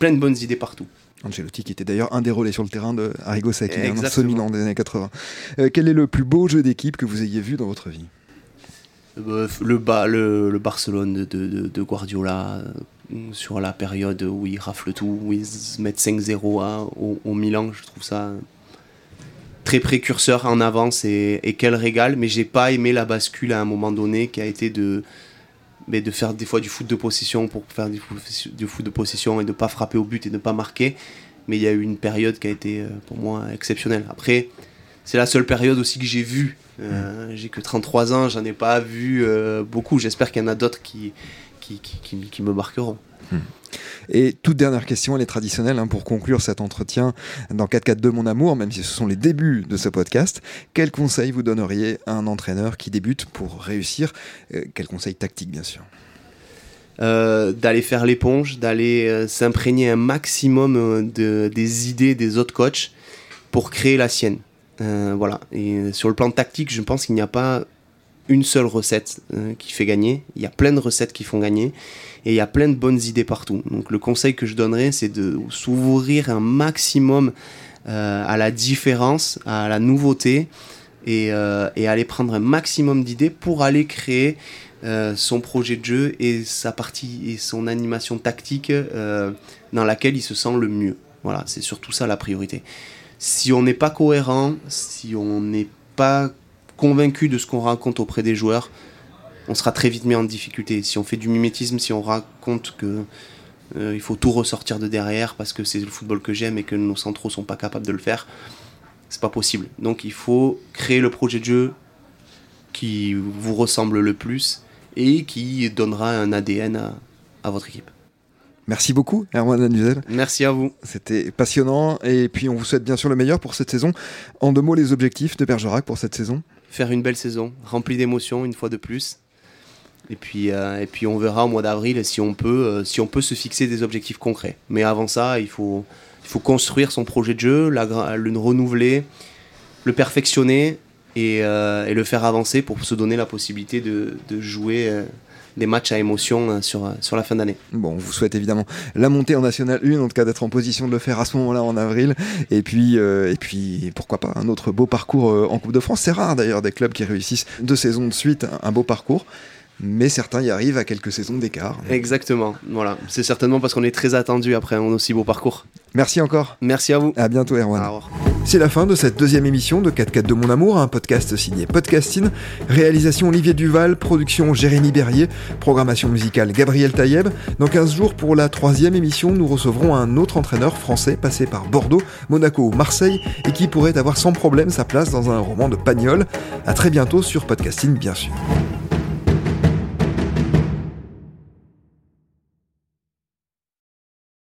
plein de bonnes idées partout. Ancelotti qui était d'ailleurs un des relais sur le terrain de Arrigo Sacchi dans ce Milan des années 80. Euh, quel est le plus beau jeu d'équipe que vous ayez vu dans votre vie? Euh, le, le, Barcelone de, Guardiola euh, sur la période où il rafle tout, où ils mettent 5-0 au, au, Milan, je trouve ça très précurseur en avance et, et quel régal, mais j'ai pas aimé la bascule à un moment donné qui a été de mais de faire des fois du foot de possession pour faire du foot, de possession et de ne pas frapper au but et de ne pas marquer. Mais il y a eu une période qui a été euh, pour moi exceptionnelle. Après, c'est la seule période aussi que j'ai vue. Euh, j'ai que 33 ans, j'en ai pas vu euh, beaucoup. J'espère qu'il y en a d'autres qui, qui, qui, me marqueront. Hmm. Et toute dernière question, elle est traditionnelle hein, pour conclure cet entretien dans 4-4-2 Mon Amour, même si ce sont les débuts de ce podcast. Quel conseil vous donneriez à un entraîneur qui débute pour réussir? Euh, Quel conseil tactique, bien sûr? Euh, d'aller faire l'éponge, d'aller euh, s'imprégner un maximum de, des idées des autres coachs pour créer la sienne. voilà. Et sur le plan tactique, je pense qu'il n'y a pas une seule recette qui fait gagner. Il y a plein de recettes qui font gagner et il y a plein de bonnes idées partout. Donc le conseil que je donnerais, c'est de s'ouvrir un maximum euh, à la différence, à la nouveauté, et, euh, et, aller prendre un maximum d'idées pour aller créer euh, son projet de jeu et sa partie et son animation tactique euh, dans laquelle il se sent le mieux. Voilà, c'est surtout ça la priorité. Si on n'est pas cohérent, si on n'est pas convaincu de ce qu'on raconte auprès des joueurs, on sera très vite mis en difficulté. Si on fait du mimétisme, si on raconte que euh, il faut tout ressortir de derrière parce que c'est le football que j'aime et que nos centraux sont pas capables de le faire, c'est pas possible. Donc il faut créer le projet de jeu qui vous ressemble le plus et qui donnera un ADN à, votre équipe. Merci beaucoup, Erwan Anuzel. Merci à vous. C'était passionnant. Et puis, on vous souhaite bien sûr le meilleur pour cette saison. En deux mots, les objectifs de Bergerac pour cette saison? Faire une belle saison, remplie d'émotions une fois de plus. Et puis, euh, et puis, on verra au mois d'avril si, on peut, euh, si on peut se fixer des objectifs concrets. Mais avant ça, il faut, il faut construire son projet de jeu, le renouveler, le perfectionner euh, et, le faire avancer pour se donner la possibilité de, jouer des matchs à émotion euh, sur, sur la fin d'année. Bon, on vous souhaite évidemment la montée en National 1, en tout cas d'être en position de le faire à ce moment-là en avril. Et puis, et puis pourquoi pas un autre beau parcours en Coupe de France. C'est rare d'ailleurs des clubs qui réussissent deux saisons de suite un beau parcours mais certains y arrivent à quelques saisons d'écart. Exactement, voilà. C'est certainement parce qu'on est très attendu après un aussi beau parcours. Merci encore. Merci à vous. À bientôt, Erwan. C'est la fin de cette deuxième émission de 4 4 de mon amour, un podcast signé Podcasting. Réalisation Olivier Duval, production Jérémy Berrier, programmation musicale Gabriel Taïeb. Dans 15 jours, pour la troisième émission, nous recevrons un autre entraîneur français passé par Bordeaux, Monaco ou Marseille et qui pourrait avoir sans problème sa place dans un roman de Pagnol. À très bientôt sur Podcasting, bien sûr.